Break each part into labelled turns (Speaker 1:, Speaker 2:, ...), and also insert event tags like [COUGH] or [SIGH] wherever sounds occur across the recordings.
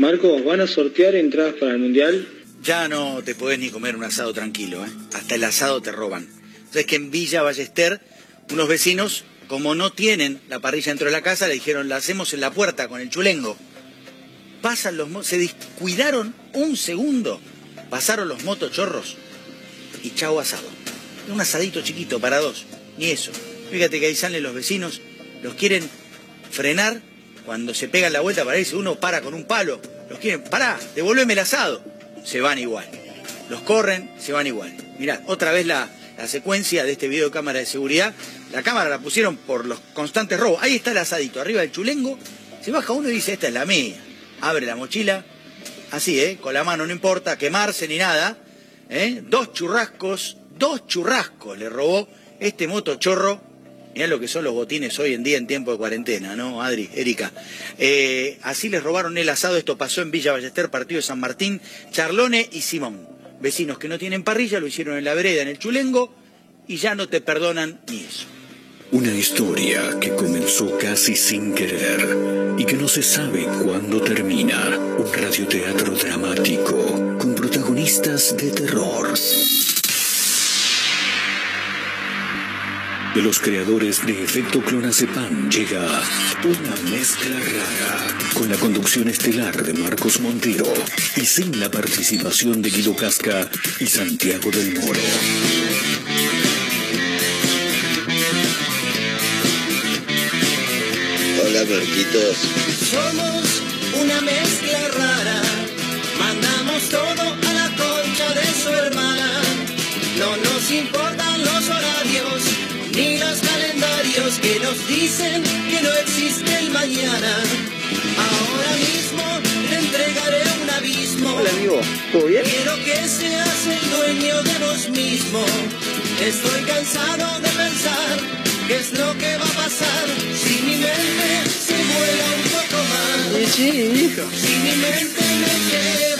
Speaker 1: Marcos, ¿van a sortear entradas para el Mundial?
Speaker 2: Ya no te podés ni comer un asado tranquilo, ¿eh? Hasta el asado te roban. Entonces que en Villa Ballester, unos vecinos, como no tienen la parrilla dentro de la casa, le dijeron, la hacemos en la puerta con el chulengo. Pasan los se descuidaron un segundo, pasaron los motochorros y chau asado. Un asadito chiquito para dos, ni eso. Fíjate que ahí salen los vecinos, los quieren frenar cuando se pegan la vuelta para irse, uno para con un palo, los quieren, pará, devuélveme el asado, se van igual. Los corren, se van igual. Mirá, otra vez la, la secuencia de este video de cámara de seguridad. La cámara la pusieron por los constantes robos. Ahí está el asadito, arriba del chulengo. Se baja uno y dice, esta es la mía. Abre la mochila, así, ¿eh? Con la mano, no importa quemarse ni nada. ¿eh? Dos churrascos, dos churrascos le robó este motochorro Mirá lo que son los botines hoy en día en tiempo de cuarentena, ¿no, Adri, Erika? Eh, así les robaron el asado, esto pasó en Villa Ballester, partido de San Martín, Charlone y Simón. Vecinos que no tienen parrilla lo hicieron en la vereda, en el Chulengo, y ya no te perdonan ni eso.
Speaker 3: Una historia que comenzó casi sin querer y que no se sabe cuándo termina. Un radioteatro dramático con protagonistas de terror. De los creadores de Efecto Clonazepam llega una mezcla rara con la conducción estelar de Marcos Montero y sin la participación de Guido Casca y Santiago del Moro.
Speaker 4: Hola, Marquitos.
Speaker 5: Somos una mezcla rara, mandamos todo a la concha de su hermana. No nos horarios ni los calendarios que nos dicen que no existe el mañana. Ahora mismo te entregaré un abismo.
Speaker 1: Hola amigo, ¿todo bien?
Speaker 5: Quiero que seas el dueño de vos mismo. Estoy cansado de pensar qué es lo que va a pasar si mi mente se vuela un poco más.
Speaker 1: Sí, hijo.
Speaker 5: Si mi mente me lleva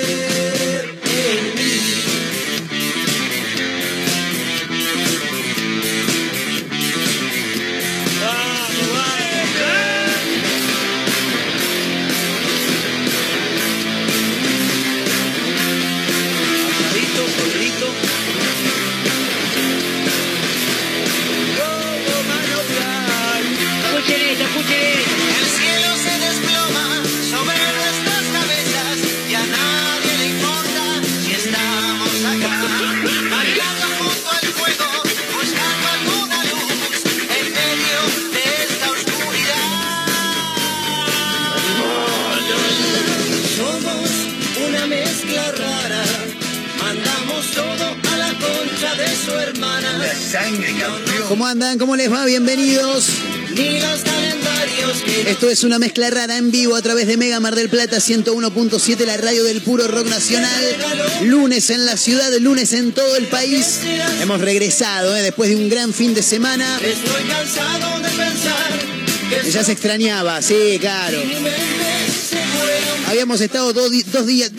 Speaker 6: ¿Cómo andan? ¿Cómo les va? Bienvenidos. Esto es una mezcla rara en vivo a través de Mega Mar del Plata 101.7, la radio del puro rock nacional. Lunes en la ciudad, lunes en todo el país. Hemos regresado ¿eh? después de un gran fin de semana.
Speaker 5: Estoy cansado de pensar
Speaker 6: Ya se extrañaba, sí, claro. Habíamos estado dos, días,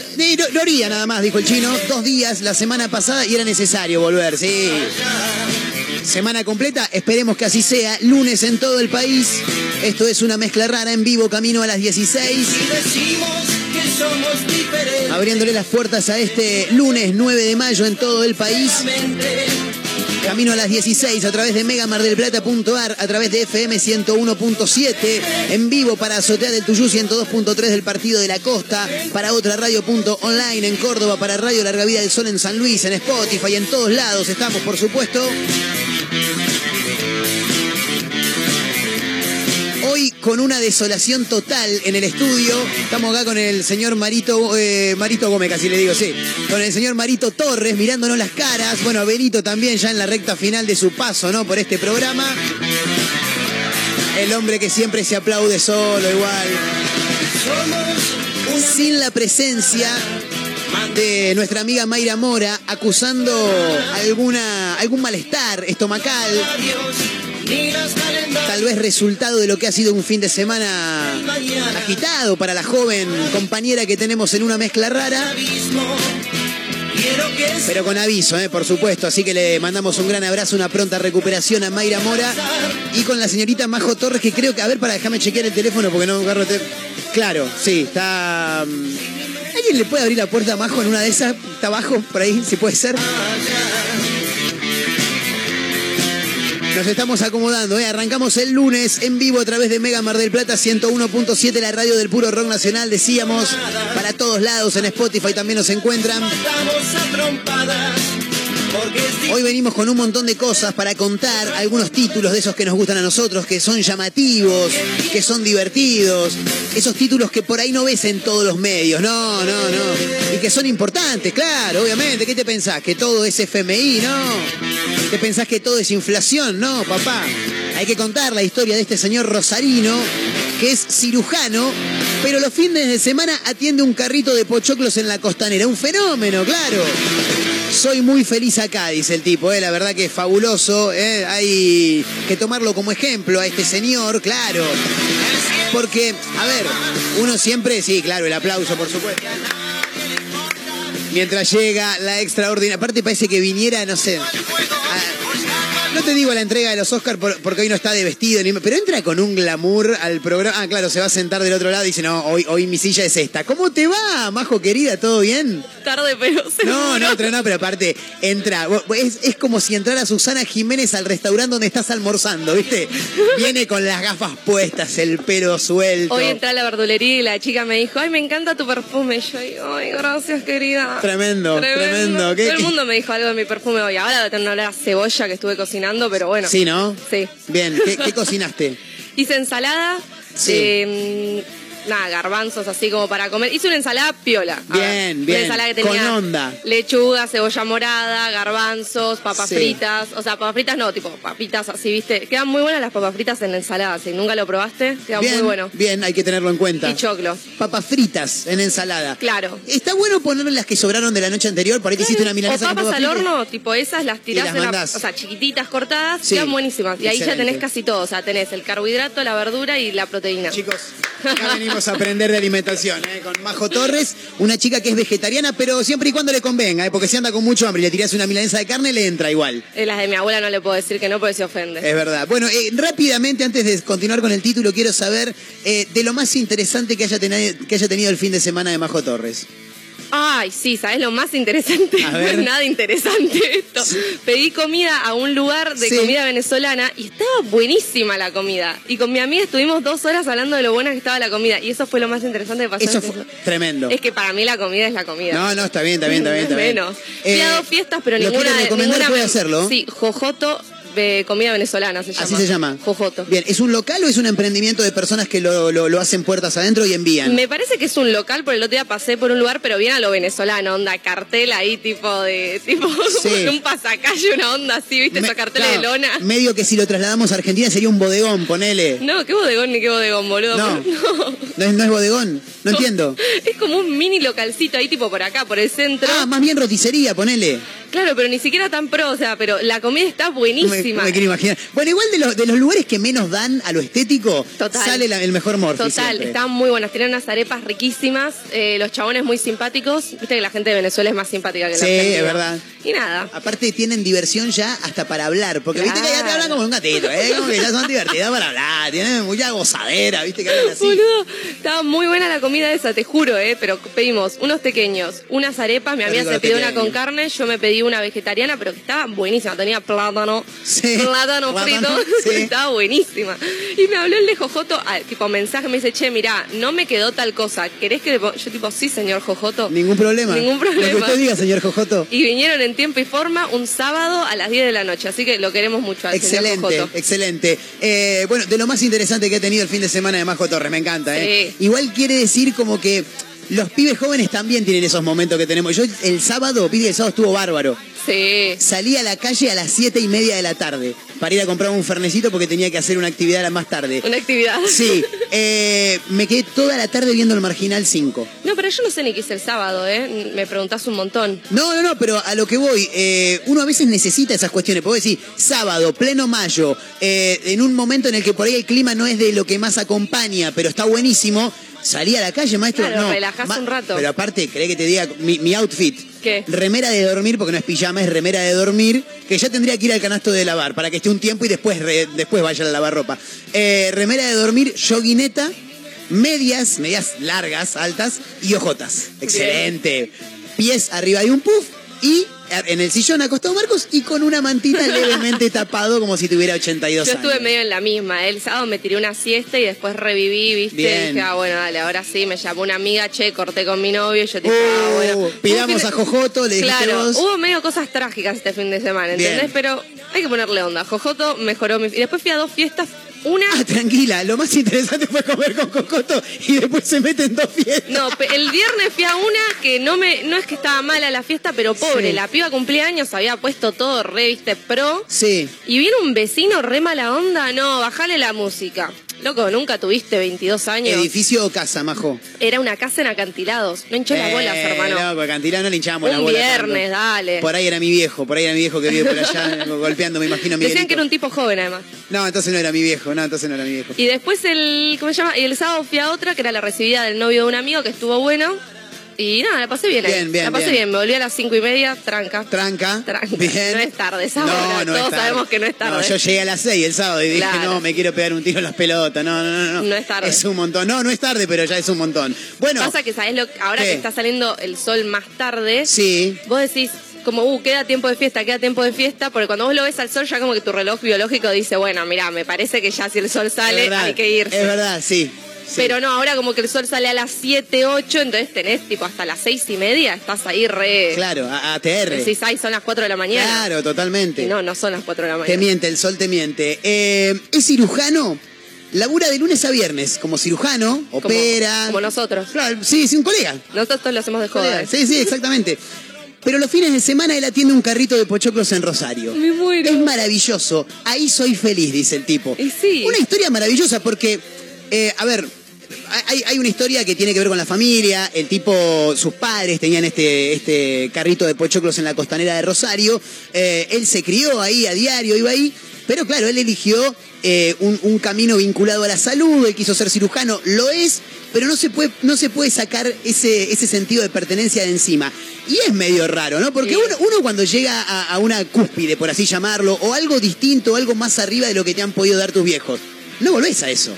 Speaker 6: lo haría nada más, dijo el chino, dos días la semana pasada y era necesario volver, sí. Semana completa, esperemos que así sea, lunes en todo el país. Esto es una mezcla rara en vivo, camino a las 16.
Speaker 5: y decimos que somos diferentes.
Speaker 6: Abriéndole las puertas a este lunes 9 de mayo en todo el país. Camino a las 16 a través de megamardelplata.ar, a través de FM 101.7, en vivo para Azotea del Tuyú 102.3 del Partido de la Costa, para otra radio.online en Córdoba, para Radio Larga Vida del Sol en San Luis, en Spotify, en todos lados estamos, por supuesto. Con una desolación total en el estudio. Estamos acá con el señor Marito, eh, Marito Gómez, casi le digo, sí. Con el señor Marito Torres mirándonos las caras. Bueno, Benito también ya en la recta final de su paso, ¿no? Por este programa. El hombre que siempre se aplaude solo, igual. Sin la presencia de nuestra amiga Mayra Mora acusando alguna, algún malestar estomacal, tal vez resultado de lo que ha sido un fin de semana agitado para la joven compañera que tenemos en una mezcla rara. Pero con aviso, eh, por supuesto. Así que le mandamos un gran abrazo, una pronta recuperación a Mayra Mora y con la señorita Majo Torres, que creo que, a ver, para déjame chequear el teléfono porque no agarro. te- Claro, sí, está. mm, ¿Alguien le puede abrir la puerta a Majo en una de esas? Está abajo, por ahí, si puede ser. Nos estamos acomodando, ¿eh? arrancamos el lunes en vivo a través de Mega Mar del Plata 101.7, la radio del puro rock nacional, decíamos, para todos lados en Spotify también nos encuentran. Hoy venimos con un montón de cosas para contar algunos títulos de esos que nos gustan a nosotros, que son llamativos, que son divertidos, esos títulos que por ahí no ves en todos los medios, no, no, no, y que son importantes, claro, obviamente, ¿qué te pensás? ¿Que todo es FMI? No. ¿Te pensás que todo es inflación? No, papá. Hay que contar la historia de este señor Rosarino, que es cirujano, pero los fines de semana atiende un carrito de pochoclos en la costanera. Un fenómeno, claro. Soy muy feliz acá, dice el tipo, ¿eh? la verdad que es fabuloso. ¿eh? Hay que tomarlo como ejemplo a este señor, claro. Porque, a ver, uno siempre, sí, claro, el aplauso, por supuesto. Mientras llega la extraordinaria. Aparte parece que viniera, no sé. No te digo la entrega de los Oscars porque hoy no está de vestido, ni- pero entra con un glamour al programa. Ah, claro, se va a sentar del otro lado y dice, no, hoy, hoy mi silla es esta. ¿Cómo te va, Majo querida? ¿Todo bien?
Speaker 7: Tarde, pero [LAUGHS]
Speaker 6: No,
Speaker 7: seguro.
Speaker 6: no, pero no, pero aparte, entra. Es, es como si entrara Susana Jiménez al restaurante donde estás almorzando, ¿viste? Viene con las gafas puestas, el pelo suelto.
Speaker 7: Hoy entré a la verdulería y la chica me dijo, ay, me encanta tu perfume. Yo, ay, gracias, querida.
Speaker 6: Tremendo, tremendo. ¿Qué-
Speaker 7: Todo el mundo me dijo algo de mi perfume hoy. Ahora tengo una olor a cebolla que estuve cocinando, pero bueno.
Speaker 6: Sí, ¿no?
Speaker 7: Sí.
Speaker 6: Bien, ¿qué, qué cocinaste? [LAUGHS]
Speaker 7: Hice ensalada.
Speaker 6: Sí.
Speaker 7: eh, nada, garbanzos así como para comer. Hice una ensalada piola.
Speaker 6: Bien,
Speaker 7: ver,
Speaker 6: bien,
Speaker 7: Una ensalada que
Speaker 6: con
Speaker 7: tenía
Speaker 6: onda.
Speaker 7: lechuga, cebolla morada, garbanzos, papas
Speaker 6: Sí.
Speaker 7: fritas. O sea, papas fritas no, tipo papitas así, ¿viste? Quedan muy buenas las papas fritas en la ensalada. Si nunca lo probaste, queda
Speaker 6: bien,
Speaker 7: muy bueno.
Speaker 6: Bien, hay que tenerlo en cuenta.
Speaker 7: Y choclo.
Speaker 6: Papas fritas en ensalada.
Speaker 7: Claro.
Speaker 6: Está bueno ponerle las que sobraron de la noche anterior, por ahí te hiciste una
Speaker 7: O
Speaker 6: milanesa con
Speaker 7: papas
Speaker 6: papas
Speaker 7: al
Speaker 6: fritas.
Speaker 7: horno, tipo esas, las tirás
Speaker 6: las
Speaker 7: en la- o sea, chiquititas, cortadas,
Speaker 6: Sí.
Speaker 7: quedan buenísimas. Y ahí ya tenés casi todo. O sea, tenés el carbohidrato, la verdura y la proteína.
Speaker 6: Chicos, [LAUGHS] acá venimos a aprender de alimentación, ¿eh? con Majo Torres, una chica que es vegetariana, pero siempre y cuando le convenga, ¿eh? porque si anda con mucho hambre y le tirás una milanesa de carne, le entra igual.
Speaker 7: Eh, Las de mi abuela no le puedo decir que no porque se ofende.
Speaker 6: Es verdad. Bueno, eh, rápidamente, antes de continuar con el título, quiero saber de lo más interesante que haya, que haya tenido el fin de semana de Majo Torres.
Speaker 7: Ay, sí, ¿sabes lo más interesante?
Speaker 6: A
Speaker 7: No es [LAUGHS] nada interesante esto. Pedí comida a un lugar de
Speaker 6: Sí.
Speaker 7: comida venezolana y estaba buenísima la comida. Y con mi amiga estuvimos dos horas hablando de lo buena que estaba la comida. Y eso fue lo más interesante que pasó.
Speaker 6: Eso fue tremendo.
Speaker 7: Es que para mí la comida es la comida.
Speaker 6: No, no, está bien, está bien, está bien. Está bien.
Speaker 7: Menos. Fui a
Speaker 6: Eh,
Speaker 7: dos fiestas, pero
Speaker 6: ¿lo
Speaker 7: ninguna de
Speaker 6: recomendar?
Speaker 7: ninguna
Speaker 6: puede hacerlo.
Speaker 7: Sí, Jojoto de comida venezolana se llama.
Speaker 6: Así se llama.
Speaker 7: Jojoto.
Speaker 6: Bien, ¿es un local o es un emprendimiento de personas que lo, lo- lo hacen puertas adentro y envían?
Speaker 7: Me parece que es un local, por el otro día pasé por un lugar, pero bien a lo venezolano, onda cartel ahí, tipo de, [LAUGHS] tipo
Speaker 6: Sí.
Speaker 7: un pasacalle, una onda así, ¿viste?
Speaker 6: Me-
Speaker 7: Esos carteles
Speaker 6: claro,
Speaker 7: de lona.
Speaker 6: Medio que si lo trasladamos a Argentina sería un bodegón, ponele.
Speaker 7: No, qué bodegón ni qué bodegón, boludo.
Speaker 6: No. [LAUGHS]
Speaker 7: No.
Speaker 6: ¿No es, no es bodegón? No entiendo.
Speaker 7: Es como un mini localcito ahí, tipo por acá, por el centro.
Speaker 6: Ah, más bien roticería, ponele.
Speaker 7: Claro, pero ni siquiera tan pro, o sea, pero la comida está buenísima.
Speaker 6: Me, me quiero imaginar. Bueno, igual de, los- de los lugares que menos dan a lo estético,
Speaker 7: Total.
Speaker 6: sale la- el mejor morfi
Speaker 7: Total,
Speaker 6: siempre.
Speaker 7: estaban muy buenas, tenían unas arepas riquísimas, eh, los chabones muy simpáticos, viste que la gente de Venezuela es más simpática que la
Speaker 6: Sí, es verdad.
Speaker 7: Y nada,
Speaker 6: Aparte tienen diversión ya hasta para hablar, porque viste que ya te hablan como un gatito, ¿eh? Como que ya son [LAUGHS] divertidas para hablar, tienen mucha gozadera, viste que hablan así.
Speaker 7: Boludo, estaba muy buena la comida esa, te juro, ¿eh? Pero pedimos unos pequeños, unas arepas, mi amiga se pidió una con carne, yo me pedí una vegetariana, pero que estaba buenísima, tenía plátano,
Speaker 6: Sí,
Speaker 7: plátano frito, [LAUGHS]
Speaker 6: sí.
Speaker 7: estaba buenísima. Y me habló el de Jojoto, ah, tipo mensaje, me dice, che, mirá, no me quedó tal cosa, ¿querés que le pon-?" Yo tipo, sí, señor Jojoto.
Speaker 6: Ningún problema.
Speaker 7: Ningún
Speaker 6: Lo que
Speaker 7: problema.
Speaker 6: usted diga, señor Jojoto.
Speaker 7: Y vinieron en tiempo y forma un sábado a las 10 de la noche, así que lo queremos mucho al señor
Speaker 6: Excelente,
Speaker 7: Jojoto.
Speaker 6: excelente. Eh, bueno, de lo más interesante que ha tenido el fin de semana de Majo Torres, me encanta. ¿eh?
Speaker 7: Sí.
Speaker 6: Igual quiere decir como que los pibes jóvenes también tienen esos momentos que tenemos. Yo el sábado, pide el sábado estuvo bárbaro.
Speaker 7: Sí.
Speaker 6: Salí a la calle a las siete y media de la tarde. para ir a comprar un fernecito porque tenía que hacer una actividad más tarde.
Speaker 7: Una actividad.
Speaker 6: Sí, eh, me quedé toda la tarde viendo el Marginal 5.
Speaker 7: No, pero yo no sé ni qué hice el sábado, ¿eh? Me preguntás un montón.
Speaker 6: No, no, no, pero a lo que voy, eh, uno a veces necesita esas cuestiones. Puedo decir, sábado, pleno mayo, eh, en un momento en el que por ahí el clima no es de lo que más acompaña, pero está buenísimo. Salí a la calle, maestro.
Speaker 7: Claro,
Speaker 6: no,
Speaker 7: relajás un rato.
Speaker 6: Pero aparte, ¿querés que te diga mi, mi outfit?
Speaker 7: ¿Qué?
Speaker 6: Remera de dormir, porque no es pijama, es remera de dormir, que ya tendría que ir al canasto de lavar para que esté un tiempo y después, re- después vaya a lavar ropa. Eh, remera de dormir, yoguineta, medias, medias largas, altas y ojotas. Excelente. Pies arriba de un puff y en el sillón acostado Marcos y con una mantita levemente [LAUGHS] tapado como si tuviera 82
Speaker 7: Yo
Speaker 6: años.
Speaker 7: estuve medio en la misma. El sábado me tiré una siesta y después reviví, ¿viste?
Speaker 6: Bien.
Speaker 7: Y dije, ah, bueno, dale, ahora sí. Me llamó una amiga, che, corté con mi novio. Y yo dije, ah,
Speaker 6: Uh,
Speaker 7: bueno.
Speaker 6: pidamos a Jojoto, le dijiste
Speaker 7: Claro,
Speaker 6: vos.
Speaker 7: hubo medio cosas trágicas este fin de semana, ¿entendés?
Speaker 6: Bien.
Speaker 7: Pero hay que ponerle onda. Jojoto mejoró mi... Y después fui a dos fiestas. Una...
Speaker 6: Ah, tranquila, lo más interesante fue comer con Cocoto y después se meten dos fiestas.
Speaker 7: No, el viernes fui a una que no me, no es que estaba mala la fiesta, pero pobre,
Speaker 6: Sí.
Speaker 7: la piba cumplía años, había puesto todo re, viste, pro.
Speaker 6: Sí.
Speaker 7: Y vino un vecino re mala onda, no, bajale la música. Loco, nunca tuviste 22 años.
Speaker 6: ¿Edificio o casa, Majo?
Speaker 7: Era una casa en acantilados. No hinchó las bolas,
Speaker 6: Eh,
Speaker 7: hermano.
Speaker 6: No, porque Cantilano le hinchamos
Speaker 7: Un
Speaker 6: la bola.
Speaker 7: viernes,
Speaker 6: tanto.
Speaker 7: dale.
Speaker 6: Por ahí era mi viejo, por ahí era mi viejo que vive por allá [LAUGHS] golpeando, me imagino, mi
Speaker 7: Decían que era un tipo joven, además.
Speaker 6: No, entonces no era mi viejo, no, entonces no era mi viejo.
Speaker 7: Y después el, ¿cómo se llama? Y el sábado fui a otra, que era la recibida del novio de un amigo, que estuvo bueno. Y nada, la pasé bien, ahí.
Speaker 6: Bien, bien,
Speaker 7: La pasé
Speaker 6: bien.
Speaker 7: bien. Me volví a las cinco y media, tranca.
Speaker 6: Tranca.
Speaker 7: Tranca.
Speaker 6: Bien.
Speaker 7: No es tarde esa
Speaker 6: No,
Speaker 7: hora.
Speaker 6: no es
Speaker 7: Todos
Speaker 6: tarde.
Speaker 7: sabemos que no es tarde.
Speaker 6: No, yo llegué a las 6 el sábado y dije,
Speaker 7: Claro.
Speaker 6: no, me quiero pegar un tiro en las pelotas. No, no, no, no.
Speaker 7: No es tarde.
Speaker 6: Es un montón. No, no es tarde, pero ya es un montón. Bueno.
Speaker 7: Pasa que, ¿sabes lo Ahora
Speaker 6: ¿Qué?
Speaker 7: que está saliendo el sol más tarde,
Speaker 6: Sí.
Speaker 7: vos decís, como, uh, queda tiempo de fiesta, queda tiempo de fiesta, porque cuando vos lo ves al sol, ya como que tu reloj biológico dice, bueno, mira, me parece que ya si el sol
Speaker 6: es
Speaker 7: sale,
Speaker 6: verdad,
Speaker 7: hay que irse.
Speaker 6: Es verdad, sí. Sí.
Speaker 7: Pero no, ahora como que el sol sale a las 7, 8, entonces tenés tipo hasta las seis y media, estás ahí re...
Speaker 6: Claro, a- ATR.
Speaker 7: Decís, ay, son las 4 de la mañana.
Speaker 6: Claro, totalmente.
Speaker 7: Y no, no son las 4 de la
Speaker 6: Te
Speaker 7: mañana.
Speaker 6: miente, el sol te miente. Eh, es cirujano, labura de lunes a viernes como cirujano,
Speaker 7: Como-
Speaker 6: opera.
Speaker 7: Como nosotros.
Speaker 6: Claro, sí, sí, un colega.
Speaker 7: Nosotros lo hacemos de joda. ¿eh?
Speaker 6: Sí, sí, exactamente. Pero los fines de semana él atiende un carrito de pochoclos en Rosario.
Speaker 7: Me muero.
Speaker 6: Es maravilloso. Ahí soy feliz, dice el tipo.
Speaker 7: Y sí.
Speaker 6: Una historia maravillosa porque, eh, a ver, hay, hay una historia que tiene que ver con la familia. El tipo, sus padres tenían este, este carrito de pochoclos en la costanera de Rosario. Eh, él se crió ahí a diario, iba ahí. Pero claro, él eligió eh, un, un camino vinculado a la salud, él quiso ser cirujano, lo es, pero no se puede, no se puede sacar ese, ese sentido de pertenencia de encima. Y es medio raro, ¿no? Porque uno, uno cuando llega a, a una cúspide, por así llamarlo, o algo distinto, algo más arriba de lo que te han podido dar tus viejos, no volvés a eso.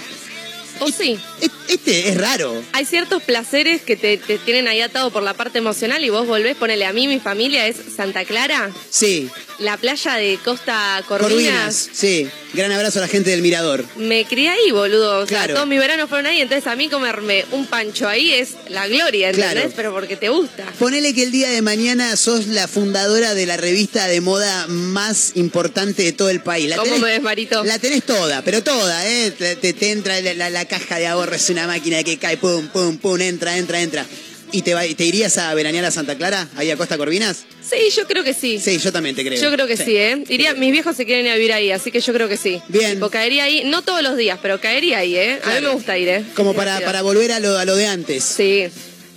Speaker 7: O sí.
Speaker 6: Es- Este es raro.
Speaker 7: Hay ciertos placeres que te, te tienen ahí atado por la parte emocional y vos volvés, ponele a mí, mi familia es Santa Clara,
Speaker 6: Sí,
Speaker 7: la playa de Costa Corvinas.
Speaker 6: Corvinas, sí. Gran abrazo a la gente del Mirador.
Speaker 7: Me crié ahí, boludo. O sea,
Speaker 6: Claro.
Speaker 7: todos mis veranos fueron ahí, entonces a mí comerme un pancho ahí es la gloria, ¿entendés?
Speaker 6: Claro.
Speaker 7: Pero porque te gusta.
Speaker 6: Ponele que el día de mañana sos la fundadora de la revista de moda más importante de todo el país. La
Speaker 7: ¿Cómo me desmarito?
Speaker 6: La tenés toda, pero toda, ¿eh? Te, entra la, la- la caja de ahorro, es una máquina que cae, pum, pum, pum, entra, entra, entra. ¿Y te, va- te irías a veranear a Santa Clara, ahí a Costa Corvinas?
Speaker 7: Sí, yo creo que sí.
Speaker 6: Sí, yo también te creo.
Speaker 7: Yo creo que sí, ¿eh? Iría, mis viejos se quieren ir a vivir ahí, así que yo creo que sí.
Speaker 6: Bien.
Speaker 7: Tipo, caería ahí, no todos los días, pero caería ahí, ¿eh? A mí me gusta ir, ¿eh?
Speaker 6: Como para, para volver a lo, a lo de antes.
Speaker 7: Sí.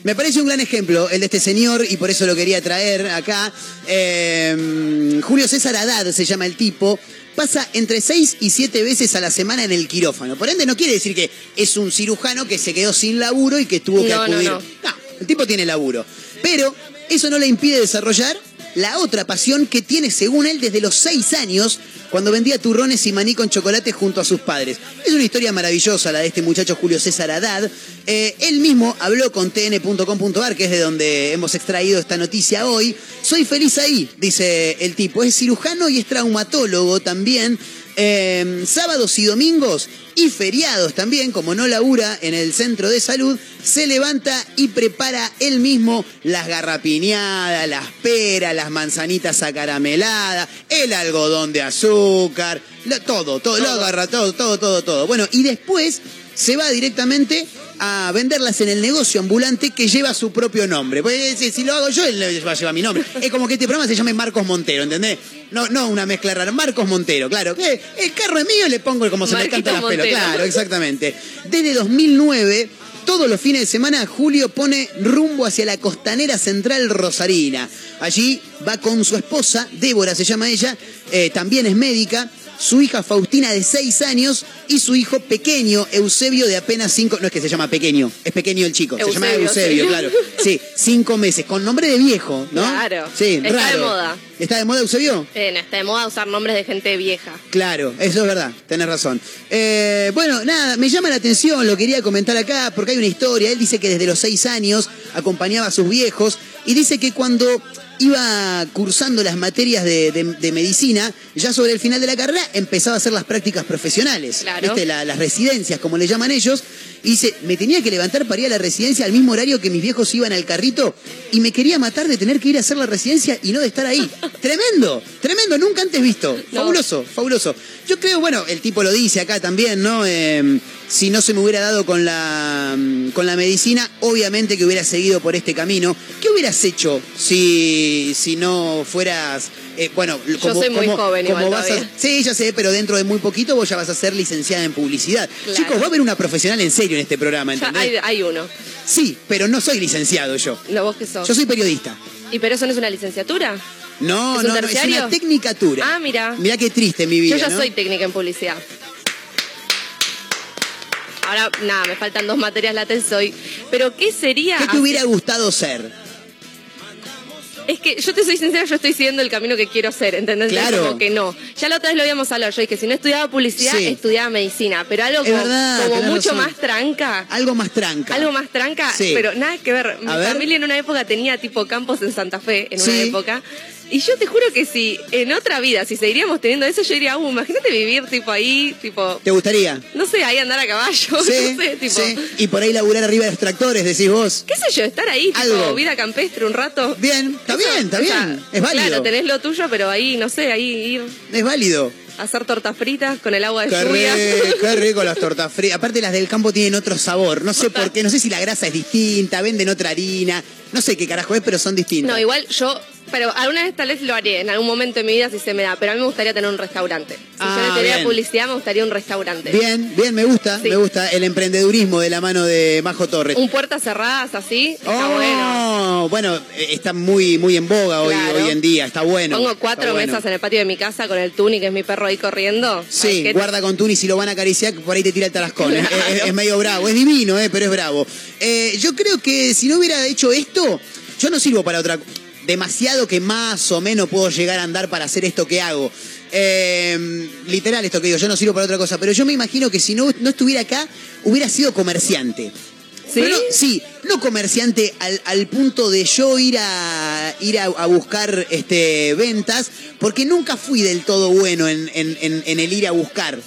Speaker 6: Me parece un gran ejemplo el de este señor y por eso lo quería traer acá. Eh, Julio César Haddad se llama el tipo. Pasa entre seis y siete veces a la semana en el quirófano. Por ende, no quiere decir que es un cirujano que se quedó sin laburo y que tuvo que
Speaker 7: No, no,
Speaker 6: acudir.
Speaker 7: no.
Speaker 6: el tipo tiene laburo. Pero eso no le impide desarrollar la otra pasión que tiene, según él, desde los seis años, cuando vendía turrones y maní con chocolate junto a sus padres. Es una historia maravillosa la de este muchacho Julio César Haddad. Eh, él mismo habló con tn.com.ar, que es de donde hemos extraído esta noticia hoy. Soy feliz ahí, dice el tipo. Es cirujano y es traumatólogo también. Eh, sábados y domingos y feriados también, como no labura en el centro de salud, se levanta y prepara él mismo las garrapiñadas, las peras, las manzanitas acarameladas, el algodón de azúcar, lo- todo, todo, lo agarra, todo, todo, todo, todo. Bueno, y después se va directamente a venderlas en el negocio ambulante que lleva su propio nombre. Pues si, si lo hago yo, él va a llevar mi nombre. Es como que este programa se llame Marcos Montero, ¿entendés? No, no una mezcla rara. Marcos Montero, claro. El carro es mío le pongo como se me
Speaker 7: Marquito
Speaker 6: canta las pelos. Claro, exactamente. Desde 2009, todos los fines de semana, Julio pone rumbo hacia la costanera central rosarina. Allí va con su esposa, Débora se llama ella, eh, también es médica, su hija Faustina de 6 años y su hijo pequeño, Eusebio de apenas 5, no es que se llama pequeño, es pequeño el chico, se llama
Speaker 7: Eusebio, sí.
Speaker 6: claro. Sí, 5 meses, con nombre de viejo, ¿no?
Speaker 7: Claro.
Speaker 6: Sí,
Speaker 7: Está de
Speaker 6: raro.
Speaker 7: moda.
Speaker 6: ¿Está de moda Eusebio?
Speaker 7: Eh, no, está de moda usar nombres de gente vieja.
Speaker 6: Claro, eso es verdad, tenés razón. Eh, bueno, nada, me llama la atención, lo quería comentar acá, porque hay una historia. Él dice que desde los seis años acompañaba a sus viejos y dice que cuando iba cursando las materias de, de- de medicina, ya sobre el final de la carrera empezaba a hacer las prácticas profesionales,
Speaker 7: Claro.
Speaker 6: ¿viste? La- las residencias, como le llaman ellos. Y dice, me tenía que levantar para ir a la residencia al mismo horario que mis viejos iban al carrito y me quería matar de tener que ir a hacer la residencia y no de estar ahí. [LAUGHS] tremendo, tremendo, nunca antes visto.
Speaker 7: No.
Speaker 6: Fabuloso, fabuloso. Yo creo, bueno, el tipo lo dice acá también, ¿no? Eh, si no se me hubiera dado con la, mm, con la medicina, obviamente que hubiera seguido por este camino. ¿Qué hubieras hecho si, si no fueras, eh, bueno, como,
Speaker 7: soy muy
Speaker 6: como-
Speaker 7: joven
Speaker 6: como
Speaker 7: igual
Speaker 6: vas a-. Sí, ya sé, pero dentro de muy poquito vos ya vas a ser licenciada en publicidad.
Speaker 7: Claro.
Speaker 6: Chicos, va a haber una profesional en serio en este programa, ¿entendés?
Speaker 7: hay, hay uno.
Speaker 6: Sí, pero no soy licenciado yo.
Speaker 7: No, vos que sos.
Speaker 6: Yo soy periodista.
Speaker 7: ¿Y pero eso no es una licenciatura?
Speaker 6: No,
Speaker 7: ¿Es un
Speaker 6: no, no, es una tecnicatura.
Speaker 7: Ah, mira.
Speaker 6: Mirá qué triste mi vida.
Speaker 7: Yo ya
Speaker 6: ¿no?
Speaker 7: soy técnica en publicidad. Ahora, nada, me faltan dos materias lates soy. Pero, ¿qué sería?
Speaker 6: ¿Qué te hubiera gustado ser?
Speaker 7: Es que yo te soy sincera, yo estoy siguiendo el camino que quiero ser, ¿entendés?
Speaker 6: Claro.
Speaker 7: Como que no. Ya la otra vez lo habíamos hablado, yo dije, si no estudiaba publicidad,
Speaker 6: Sí.
Speaker 7: estudiaba medicina. Pero algo como,
Speaker 6: verdad,
Speaker 7: como
Speaker 6: tenés
Speaker 7: mucho
Speaker 6: razón.
Speaker 7: más tranca.
Speaker 6: Algo más tranca.
Speaker 7: Algo más tranca,
Speaker 6: Sí.
Speaker 7: pero nada que ver. Mi
Speaker 6: A ver.
Speaker 7: familia en una época tenía tipo campos en Santa Fe, en una época. Y yo te juro que si en otra vida, si seguiríamos teniendo eso, yo diría, uh, imagínate vivir tipo ahí, tipo,
Speaker 6: ¿Te gustaría?
Speaker 7: no sé, ahí andar a caballo, [LAUGHS]
Speaker 6: Sí,
Speaker 7: no sé, tipo,
Speaker 6: sí. Y por ahí laburar arriba de los tractores, decís vos.
Speaker 7: qué sé yo, estar ahí, tipo,
Speaker 6: Algo.
Speaker 7: vida campestre un rato.
Speaker 6: Bien, está
Speaker 7: Eso,
Speaker 6: bien, está
Speaker 7: o sea,
Speaker 6: bien. Es válido.
Speaker 7: Claro, tenés lo tuyo, pero ahí, no sé, ahí ir
Speaker 6: Es válido.
Speaker 7: hacer tortas fritas con el agua de
Speaker 6: Qué
Speaker 7: lluvia.
Speaker 6: rico, qué [LAUGHS] rico las tortas frías. Aparte las del campo tienen otro sabor. No sé por qué, no sé si la grasa es distinta, venden otra harina. No sé qué carajo es, pero son distintas.
Speaker 7: No, igual yo, pero alguna vez tal vez lo haré, en algún momento de mi vida si se me da, pero a mí me gustaría tener un restaurante. Si
Speaker 6: Ah,
Speaker 7: yo no tenía
Speaker 6: bien.
Speaker 7: publicidad, me gustaría un restaurante.
Speaker 6: Bien, bien, me gusta,
Speaker 7: Sí.
Speaker 6: me gusta el emprendedurismo de la mano de Majo Torres.
Speaker 7: Un puertas cerradas así, está
Speaker 6: oh,
Speaker 7: bueno.
Speaker 6: bueno, eh, está muy, muy en boga hoy,
Speaker 7: Claro.
Speaker 6: hoy en día, está bueno.
Speaker 7: Pongo cuatro
Speaker 6: bueno.
Speaker 7: mesas en el patio de mi casa con el Tuni, que es mi perro ahí corriendo.
Speaker 6: Sí,
Speaker 7: Ay,
Speaker 6: guarda con Tuni, si lo van a acariciar, por ahí te tira el tarascón. Es,
Speaker 7: Claro.
Speaker 6: es- es medio bravo, es divino, eh, pero es bravo. Eh, yo creo que si no hubiera hecho esto, yo no sirvo para otra demasiado que más o menos puedo llegar a andar para hacer esto que hago. Eh, literal esto que digo, yo no sirvo para otra cosa, pero yo me imagino que si no, no estuviera acá, hubiera sido comerciante.
Speaker 7: ¿Sí?
Speaker 6: Pero no- sí, no comerciante al, al punto de yo ir a ir a, a buscar este, ventas, porque nunca fui del todo bueno en, en- en- en el ir a buscar.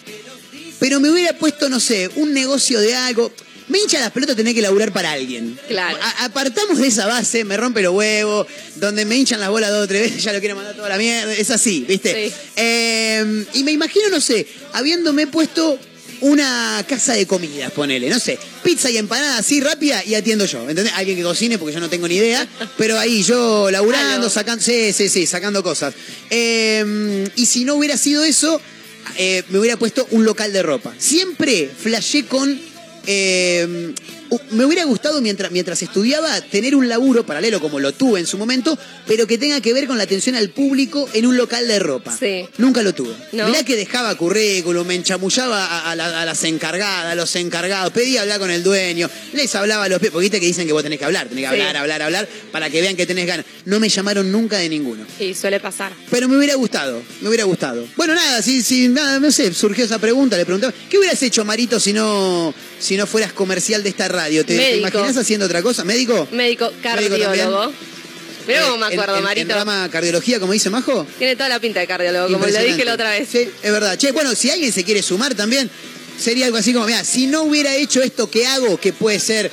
Speaker 6: Pero me hubiera puesto, no sé, un negocio de algo. Me hincha las pelotas tener que laburar para alguien.
Speaker 7: Claro.
Speaker 6: A- apartamos de esa base, me rompe los huevos, donde me hinchan las bolas dos o tres veces, [LAUGHS] ya lo quiero mandar toda la mierda. Es así, ¿viste?
Speaker 7: Sí.
Speaker 6: Eh, y me imagino, no sé, habiéndome puesto una casa de comidas, ponele, no sé, pizza y empanada así rápida y atiendo yo, ¿entendés? Alguien que cocine porque yo no tengo ni idea, [LAUGHS] pero ahí yo laburando, sacando, sí, sí, sí, sacando cosas. Eh, y si no hubiera sido eso, eh, me hubiera puesto un local de ropa. Siempre flashé con... eh, me hubiera gustado mientras, mientras estudiaba tener un laburo paralelo como lo tuve en su momento, pero que tenga que ver con la atención al público en un local de ropa.
Speaker 7: Sí.
Speaker 6: Nunca lo tuve.
Speaker 7: ¿No?
Speaker 6: Mirá que dejaba currículum, me enchamullaba a, a la- a las encargadas, a los encargados, pedía hablar con el dueño, les hablaba a los pies, porque viste que dicen que vos tenés que hablar, tenés que
Speaker 7: Sí.
Speaker 6: hablar, hablar, hablar, para que vean que tenés ganas. No me llamaron nunca de ninguno.
Speaker 7: Y suele pasar.
Speaker 6: Pero me hubiera gustado, me hubiera gustado. Bueno, nada, si, si nada, no sé, surgió esa pregunta, le preguntaba, ¿qué hubieras hecho, Marito, si no, si no fueras comercial de esta radio? ¿Te, te
Speaker 7: Médico.
Speaker 6: imaginás haciendo otra cosa? ¿Médico?
Speaker 7: Médico cardiólogo. Mira cómo me
Speaker 6: Eh, en-
Speaker 7: acuerdo,
Speaker 6: en,
Speaker 7: Marito.
Speaker 6: En rama cardiología, como dice Majo.
Speaker 7: Tiene toda la pinta de cardiólogo, como le dije la otra vez.
Speaker 6: Sí, es verdad. Che, bueno, si alguien se quiere sumar también, sería algo así como, mira, si no hubiera hecho esto que hago, que puede ser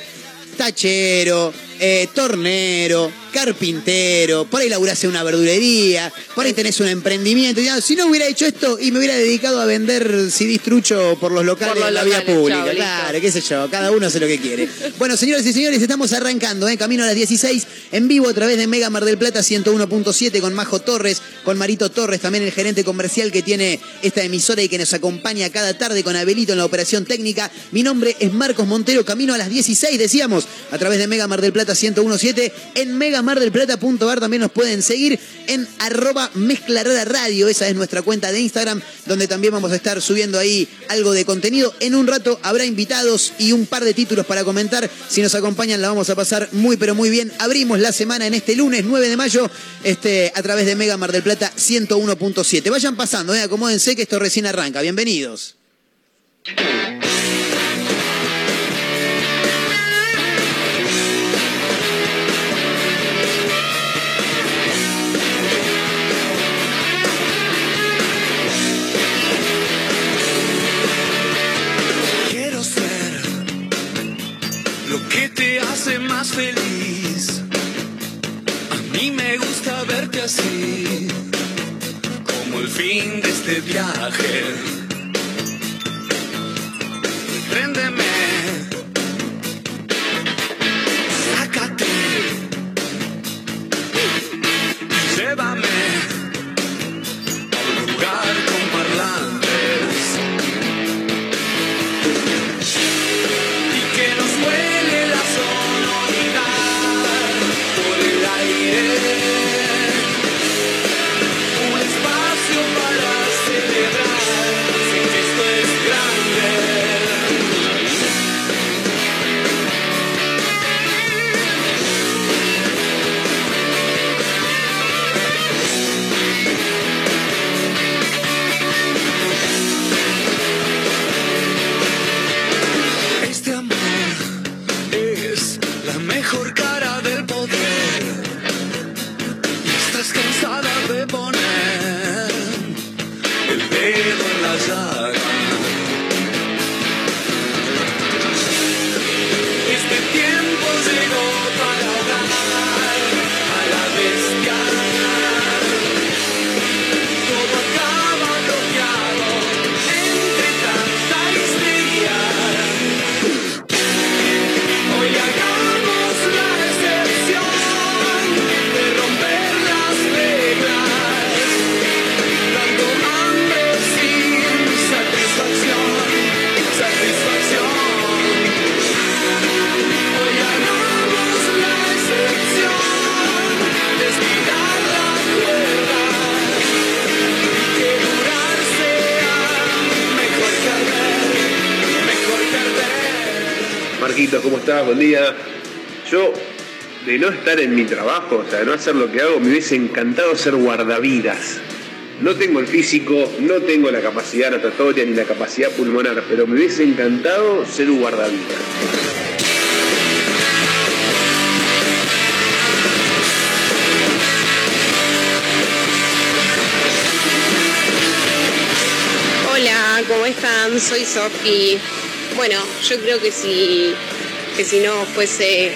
Speaker 6: tachero, eh, tornero, carpintero, por ahí laburás en una verdulería, por ahí tenés un emprendimiento. Y, ah, si no hubiera hecho esto y me hubiera dedicado a vender CD trucho por los locales
Speaker 7: Por los
Speaker 6: de la vía pública. claro, qué sé yo, cada uno hace lo que quiere. [LAUGHS] Bueno, señoras y señores, estamos arrancando, ¿eh? camino a las 16, en vivo a través de Mega Mar del Plata 101.7 con Majo Torres, con Marito Torres, también el gerente comercial que tiene esta emisora y que nos acompaña cada tarde con Abelito en la operación técnica. Mi nombre es Marcos Montero, camino a las 16, decíamos, a través de Mega Mar del Plata 101.7. En megamardelplata.bar también nos pueden seguir en arroba mezcla rara radio, esa es nuestra cuenta de Instagram, donde también vamos a estar subiendo ahí algo de contenido. En un rato habrá invitados y un par de títulos para comentar. Si nos acompañan la vamos a pasar muy pero muy bien. Abrimos la semana en este lunes 9 de mayo este, a través de Mega Mar del Plata 101.7. Vayan pasando, eh, acomódense que esto recién arranca. Bienvenidos.
Speaker 8: Así, como el fin de este viaje. Préndeme,
Speaker 9: Día. Yo, de no estar en mi trabajo, o de no hacer lo que hago, me hubiese encantado ser guardavidas. No tengo el físico, no tengo la capacidad natatoria ni la capacidad pulmonar, pero me hubiese encantado ser un guardavidas.
Speaker 10: ¿cómo están? Soy Sofi. Bueno, yo creo que si, que si no fuese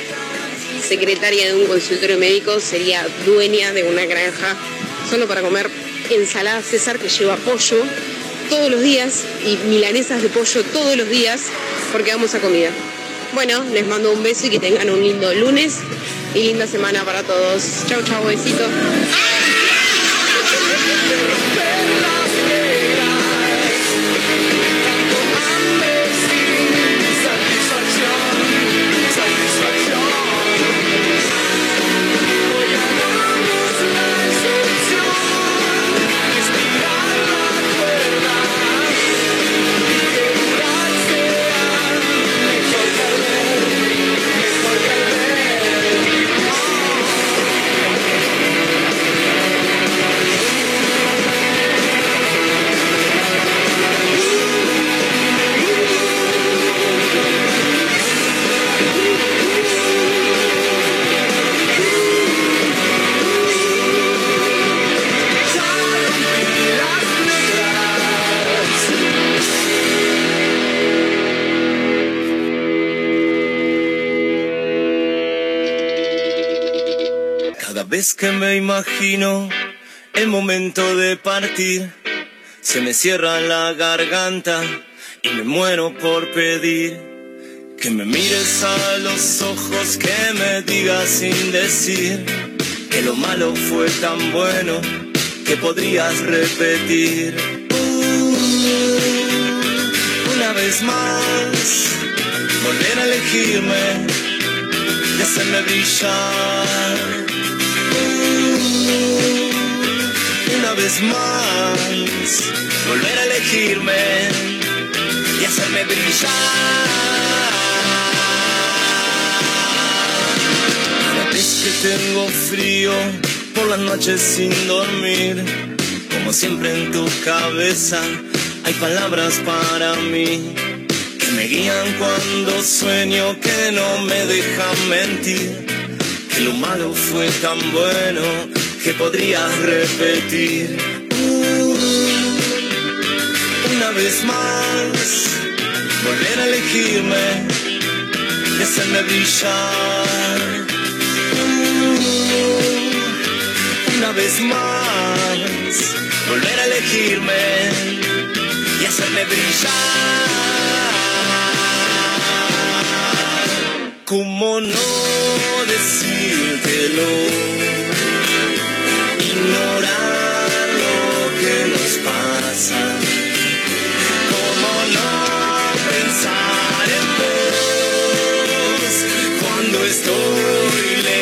Speaker 10: secretaria de un consultorio médico, sería dueña de una granja solo para comer ensalada César que lleva pollo todos los días y milanesas de pollo todos los días porque vamos a comida. Bueno, les mando un beso y que tengan un lindo lunes y linda semana para todos. Chau, chau, besito.
Speaker 5: Vez que me imagino el momento de partir, se me cierra la garganta y me muero por pedir que me mires a los ojos, que me digas sin decir que lo malo fue tan bueno que podrías repetir. Uh, una vez más, volver a elegirme y hacerme brillar. Una vez más, volver a elegirme y hacerme brillar. Vez que tengo frío por las noches sin dormir, como siempre en tu cabeza hay palabras para mí que me guían cuando sueño, que no me dejan mentir, que lo malo fue tan bueno que podrías repetir. Uh, una vez más, volver a elegirme y hacerme brillar. Uh, una vez más, volver a elegirme y hacerme brillar. ¿Cómo no decírtelo? Que nos pasa. ¿Cómo no pensar en vos cuando estoy lejos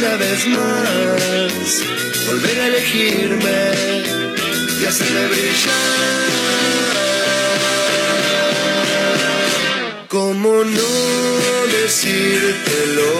Speaker 5: Una vez más, volver a elegirme y hacerme brillar. ¿Cómo no decírtelo?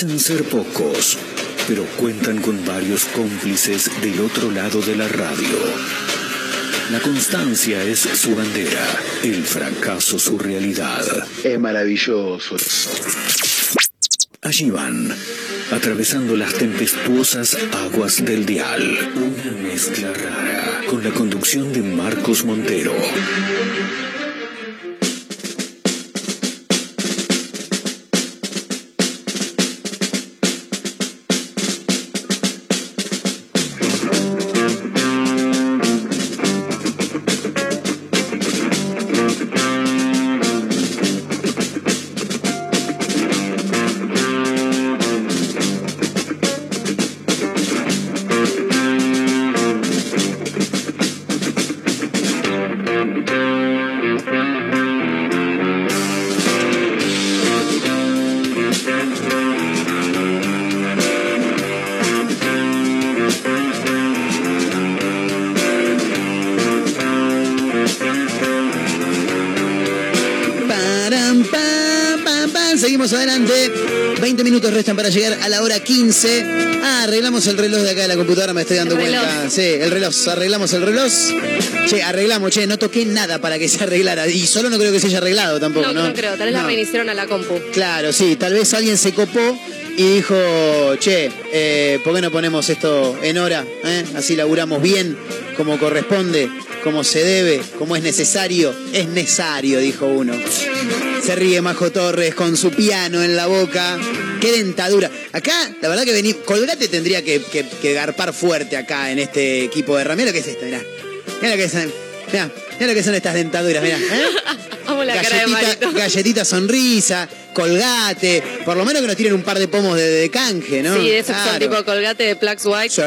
Speaker 3: Parecen ser pocos, pero cuentan con varios cómplices del otro lado de la radio. La constancia es su bandera, el fracaso su realidad.
Speaker 1: Es maravilloso.
Speaker 3: Allí van, atravesando las tempestuosas aguas del dial. Una mezcla rara, con la conducción de Marcos Montero.
Speaker 6: A la hora 15. Ah, arreglamos el reloj de acá de la computadora, me estoy dando
Speaker 7: El
Speaker 6: cuenta.
Speaker 7: reloj.
Speaker 6: Sí, el reloj. Arreglamos el reloj. Che, arreglamos, che, no toqué nada para que [LAUGHS] se arreglara. Y solo no creo que se haya arreglado tampoco,
Speaker 7: No,
Speaker 6: ¿no?
Speaker 7: no creo, tal vez la reiniciaron a la compu.
Speaker 6: Claro, sí, tal vez alguien se copó y dijo, che, eh, ¿por qué no ponemos esto en hora? eh? Así laburamos bien, como corresponde, como se debe, como es necesario. Es necesario, dijo uno. Se ríe Majo Torres con su piano en la boca. Qué dentadura. Acá, la verdad que vení, Colgate tendría que, que- que garpar fuerte acá en este equipo de ramiro. Que es esto, mirá. Mirá lo que es, mirá, mirá lo que son estas dentaduras, mirá. ¿eh? [LAUGHS]
Speaker 7: Amo la cara de
Speaker 6: galletita,
Speaker 7: Marito.
Speaker 6: galletita sonrisa, colgate, por lo menos que nos tiren un par de pomos de, de canje, ¿no?
Speaker 7: Sí, esos son tipo colgate de Plax White.
Speaker 6: Sí.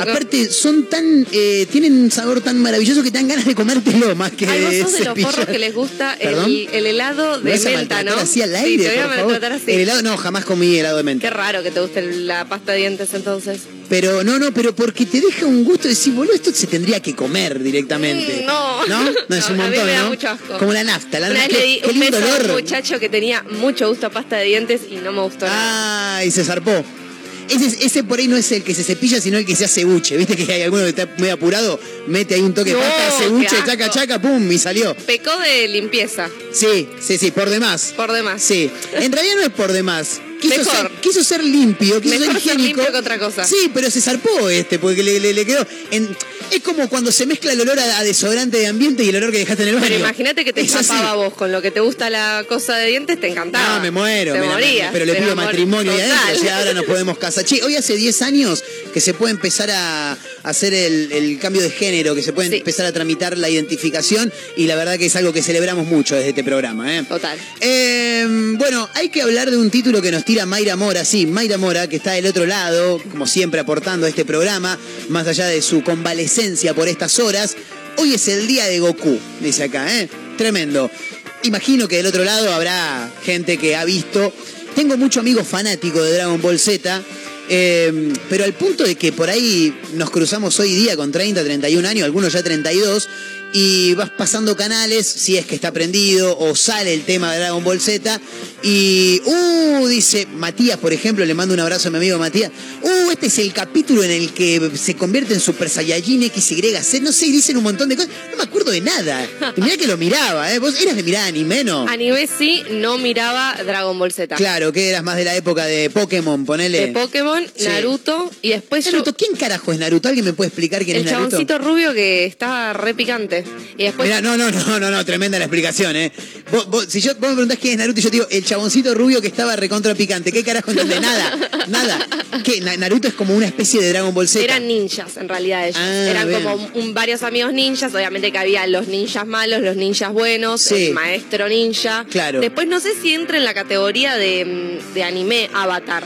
Speaker 6: Aparte, son tan. eh, tienen un sabor tan maravilloso que te dan ganas de comértelo más que
Speaker 7: Ay, vos
Speaker 6: de
Speaker 7: sos de los porros que les gusta el, el helado
Speaker 6: ¿Me
Speaker 7: de
Speaker 6: a
Speaker 7: menta, ¿no?
Speaker 6: así al
Speaker 7: Sí,
Speaker 6: aire,
Speaker 7: te voy a
Speaker 6: por favor?
Speaker 7: maltratar así.
Speaker 6: El helado, no, jamás comí helado de menta.
Speaker 7: Qué raro que te guste la pasta de dientes entonces.
Speaker 6: Pero no, no, pero porque te deja un gusto de decir, boludo, esto se tendría que comer directamente.
Speaker 7: Mm, no.
Speaker 6: ¿No? No, es un
Speaker 7: No, a mí
Speaker 6: montón,
Speaker 7: me da
Speaker 6: ¿no?
Speaker 7: mucho asco.
Speaker 6: Como la nafta. La qué, qué
Speaker 7: un
Speaker 6: lindo olor.
Speaker 7: muchacho que tenía mucho gusto a pasta de dientes y no me gustó nada.
Speaker 6: Ah, y se zarpó. Ese, ese por ahí no es el que se cepilla, sino el que se hace buche. ¿Viste que hay alguno que está medio apurado? Mete ahí un toque de pasta, hace buche,
Speaker 7: asco.
Speaker 6: chaca, chaca, pum, y salió.
Speaker 7: Pecó de limpieza,
Speaker 6: Sí, sí, sí, por demás.
Speaker 7: por demás.
Speaker 6: Sí, en realidad no es por demás. Quiso,
Speaker 7: Mejor.
Speaker 6: ser, quiso ser limpio, quiso
Speaker 7: Mejor
Speaker 6: ser
Speaker 7: ser
Speaker 6: higiénico.
Speaker 7: limpio que otra cosa.
Speaker 6: Sí, pero se zarpó este, porque le, le- le quedó. en- es como cuando se mezcla el olor a, a desodorante de ambiente y el olor que dejaste en el baño.
Speaker 7: Pero imagínate que te escapaba vos con lo que te gusta la cosa de dientes, te encantaba.
Speaker 6: No, me muero.
Speaker 7: Te
Speaker 6: me-
Speaker 7: morías.
Speaker 6: pero le pido matrimonio y adentro, o sea, ahora nos podemos casar. Che, hoy hace 10 años que se puede empezar a hacer el, el cambio de género, que se puede
Speaker 7: Sí.
Speaker 6: empezar a tramitar la identificación y la verdad que es algo que celebramos mucho desde este programa. ¿eh?
Speaker 7: Total.
Speaker 6: Eh, bueno, hay que hablar de un título que nos tira Mayra Mora, sí, Mayra Mora, que está del otro lado, como siempre aportando a este programa, más allá de su convalecencia por estas horas. Hoy es el día de Goku, dice acá, ¿eh? Tremendo. Imagino que del otro lado habrá gente que ha visto. Tengo mucho amigo fanático de Dragon Ball Z. eh, pero al punto de que por ahí nos cruzamos hoy día con 30, 31 años, algunos ya 32, y vas pasando canales, si es que está prendido, o sale el tema de Dragon Ball Z, y, uh, dice Matías, por ejemplo, le mando un abrazo a mi amigo Matías, uh, este es el capítulo en el que se convierte en Super Saiyajin XYZ, no sé, dicen un montón de cosas, no me acuerdo de nada. Mirá que lo miraba, ¿eh? Vos eras de mirar anime, ¿no?
Speaker 7: Anime sí, no miraba Dragon Ball Z.
Speaker 6: Claro, que eras más de la época de Pokémon, ponele.
Speaker 7: De Pokémon,
Speaker 6: Sí.
Speaker 7: Naruto y después yo-
Speaker 6: Naruto, ¿quién carajo es Naruto? ¿Alguien me puede explicar quién
Speaker 7: el
Speaker 6: es Naruto?
Speaker 7: chaboncito rubio que está re picante. Y después
Speaker 6: Mirá, no, no, no, no, no, tremenda la explicación, ¿eh? Vos, vos- si yo, vos me preguntás quién es Naruto y yo te digo, el chaboncito rubio que estaba recontra picante. ¿Qué carajo entendés? [LAUGHS] Nada, nada. ¿Qué? Na- Naruto es como una especie de Dragon Ball Z.
Speaker 7: eran ninjas en realidad ellos.
Speaker 6: Ah,
Speaker 7: eran como un- varios amigos ninjas, obviamente que había los ninjas malos, los ninjas buenos,
Speaker 6: Sí.
Speaker 7: el maestro ninja.
Speaker 6: Claro.
Speaker 7: Después no sé si entra en la categoría de, de anime Avatar.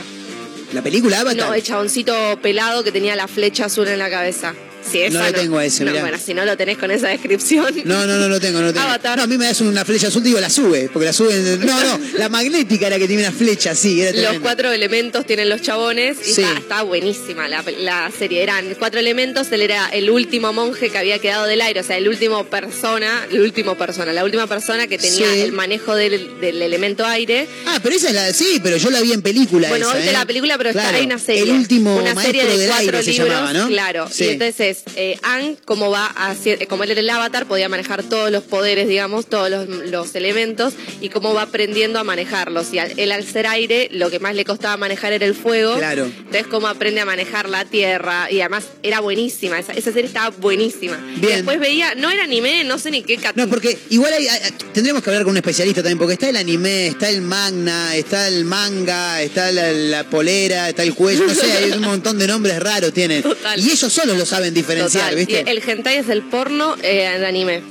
Speaker 6: La película Avatar.
Speaker 7: No, el chaboncito pelado que tenía la flecha azul en la cabeza. Esa
Speaker 6: No lo tengo a ese,
Speaker 7: no,
Speaker 6: mirá.
Speaker 7: Bueno, si no lo tenés con esa descripción.
Speaker 6: No, no, no lo tengo, no lo tengo.
Speaker 7: Avatar.
Speaker 6: No, a mí me das una flecha azul, digo, la sube, porque la sube. No, no, la magnética era que tiene una flecha, sí, era
Speaker 7: Los cuatro elementos tienen los chabones y
Speaker 6: Sí.
Speaker 7: está, está buenísima la, la serie. Eran cuatro elementos, él era el último monje que había quedado del aire, o sea, el último persona, el último persona, la última persona que tenía
Speaker 6: Sí.
Speaker 7: el manejo del, del elemento aire.
Speaker 6: Ah, pero esa es la. Sí, pero yo la vi en película.
Speaker 7: Bueno,
Speaker 6: esa,
Speaker 7: viste
Speaker 6: ¿eh?
Speaker 7: la película, pero está- hay una serie.
Speaker 6: El último
Speaker 7: una
Speaker 6: maestro
Speaker 7: serie de
Speaker 6: del
Speaker 7: cuatro
Speaker 6: aire se
Speaker 7: libros,
Speaker 6: llamaba, ¿no?
Speaker 7: claro.
Speaker 6: Sí.
Speaker 7: Y entonces, eh, Ang, como va hacia, como él era el avatar, podía manejar todos los poderes, digamos, todos los, los elementos, y cómo va aprendiendo a manejarlos. Y al- él al ser aire, lo que más le costaba manejar era el fuego.
Speaker 6: Claro.
Speaker 7: Entonces, cómo aprende a manejar la tierra. Y además, era buenísima. Esa, esa serie estaba buenísima. Y después veía, no era anime, no sé ni qué
Speaker 6: No, porque igual hay- hay- tendríamos que hablar con un especialista también, porque está el anime, está el magna, está el manga, está la, la polera, está el cuello, no sé, hay un montón de nombres raros tienen.
Speaker 7: Total.
Speaker 6: Y ellos solos lo saben diferenciar,
Speaker 7: Total.
Speaker 6: ¿viste?
Speaker 7: El hentai es el porno eh, en anime.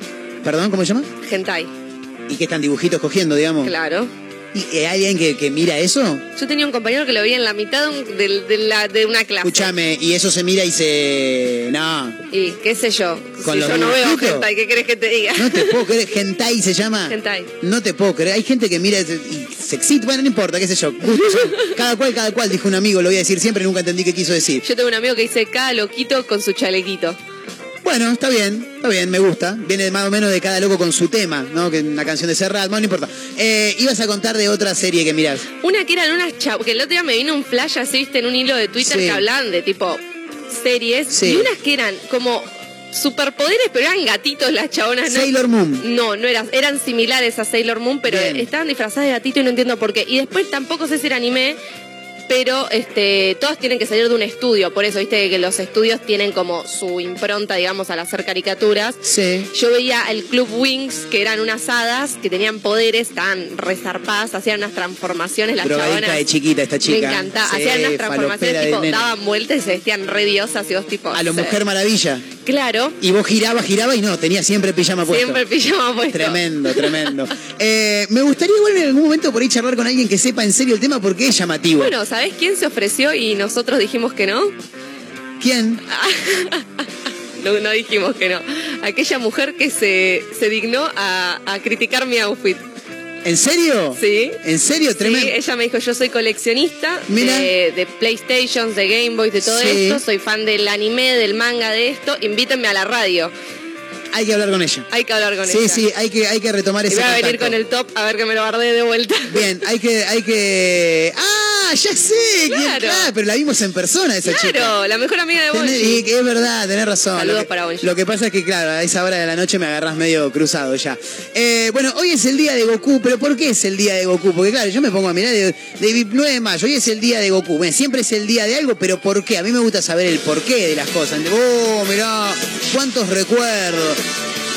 Speaker 6: Perdón, ¿cómo se llama?
Speaker 7: Hentai,
Speaker 6: Y que están dibujitos cogiendo, digamos.
Speaker 7: claro.
Speaker 6: ¿Y hay alguien que, que mira eso?
Speaker 7: Yo tenía un compañero que lo veía en la mitad de, de- de la- de una clase.
Speaker 6: Escúchame, y eso se mira y se. No,
Speaker 7: Y qué sé yo.
Speaker 6: Con
Speaker 7: si
Speaker 6: los
Speaker 7: yo no veo hentai, ¿qué querés que te diga?
Speaker 6: no te puedo creer. Hentai se llama.
Speaker 7: Hentai.
Speaker 6: No te puedo creer. Hay gente que mira y se excita. Bueno, no importa, qué sé yo. Cada cual, cada cual, dijo un amigo, lo voy a decir siempre, nunca entendí qué quiso decir.
Speaker 7: Yo tengo un amigo que dice cada loquito con su chalequito.
Speaker 6: Bueno, está bien, está bien, me gusta. Viene más o menos de cada loco con su tema, ¿no? Que una canción de Serrat, bueno, no importa. Eh, ibas a contar de otra serie que mirás.
Speaker 7: Una que eran unas chavas, que el otro día me vino un flash así, viste, en un hilo de Twitter
Speaker 6: Sí.
Speaker 7: que hablaban de tipo series.
Speaker 6: Sí.
Speaker 7: Y unas que eran como superpoderes, pero eran gatitos las chabonas. ¿no?
Speaker 6: Sailor Moon.
Speaker 7: No, no eran, eran similares a Sailor Moon, pero
Speaker 6: Bien.
Speaker 7: estaban disfrazadas de gatito y no entiendo por qué. Y después tampoco sé si era anime, pero este, todas tienen que salir de un estudio. Por eso, viste, que los estudios tienen como su impronta, digamos, al hacer caricaturas.
Speaker 6: Sí.
Speaker 7: Yo veía el Club Wings, que eran unas hadas que tenían poderes, estaban resarpadas, hacían unas transformaciones, las chabonas.
Speaker 6: de chiquita esta chica.
Speaker 7: Me encantaba.
Speaker 6: Sí,
Speaker 7: hacían unas transformaciones, tipo, daban vueltas y se vestían re diosas y vos tipo.
Speaker 6: A lo. Mujer Maravilla.
Speaker 7: Claro,
Speaker 6: Y vos girabas, girabas y no, tenía siempre pijama puesto.
Speaker 7: siempre pijama puesto.
Speaker 6: Tremendo, tremendo. Eh, me gustaría igual en algún momento por ahí charlar con alguien que sepa en serio el tema porque es llamativo.
Speaker 7: Bueno, ¿sabés quién se ofreció y nosotros dijimos que no?
Speaker 6: ¿Quién? [LAUGHS]
Speaker 7: No, no dijimos que no. Aquella mujer que se, se dignó a, a criticar mi outfit.
Speaker 6: ¿En serio?
Speaker 7: Sí.
Speaker 6: ¿En serio? Tremendo.
Speaker 7: Sí, ella me dijo, yo soy coleccionista de, de PlayStations, de Game Boys, de todo
Speaker 6: Sí.
Speaker 7: esto, soy fan del anime, del manga, de esto, invítenme a la radio.
Speaker 6: Hay que hablar con ella.
Speaker 7: Hay que hablar con
Speaker 6: Sí,
Speaker 7: ella.
Speaker 6: sí, hay que, hay que retomar
Speaker 7: Y
Speaker 6: ese
Speaker 7: voy a venir con el top a ver que me lo guardé de vuelta.
Speaker 6: Bien, hay que, hay que. ¡Ah! Ya sé. quién-
Speaker 7: Claro.
Speaker 6: pero la vimos en persona esa chica.
Speaker 7: Claro, la mejor amiga de Bonji.
Speaker 6: es verdad, tenés razón.
Speaker 7: Saludos
Speaker 6: lo que,
Speaker 7: para Bonji.
Speaker 6: Lo que pasa es que, claro, a esa hora de la noche me agarrás medio cruzado ya. Eh, bueno, hoy es el día de Goku, pero ¿por qué es el día de Goku? Porque, claro, yo me pongo a mirar de, de 9 de mayo, hoy es el día de Goku. Bueno, siempre es el día de algo, pero ¿por qué? A mí me gusta saber el porqué de las cosas. Oh, mirá, cuántos recuerdos.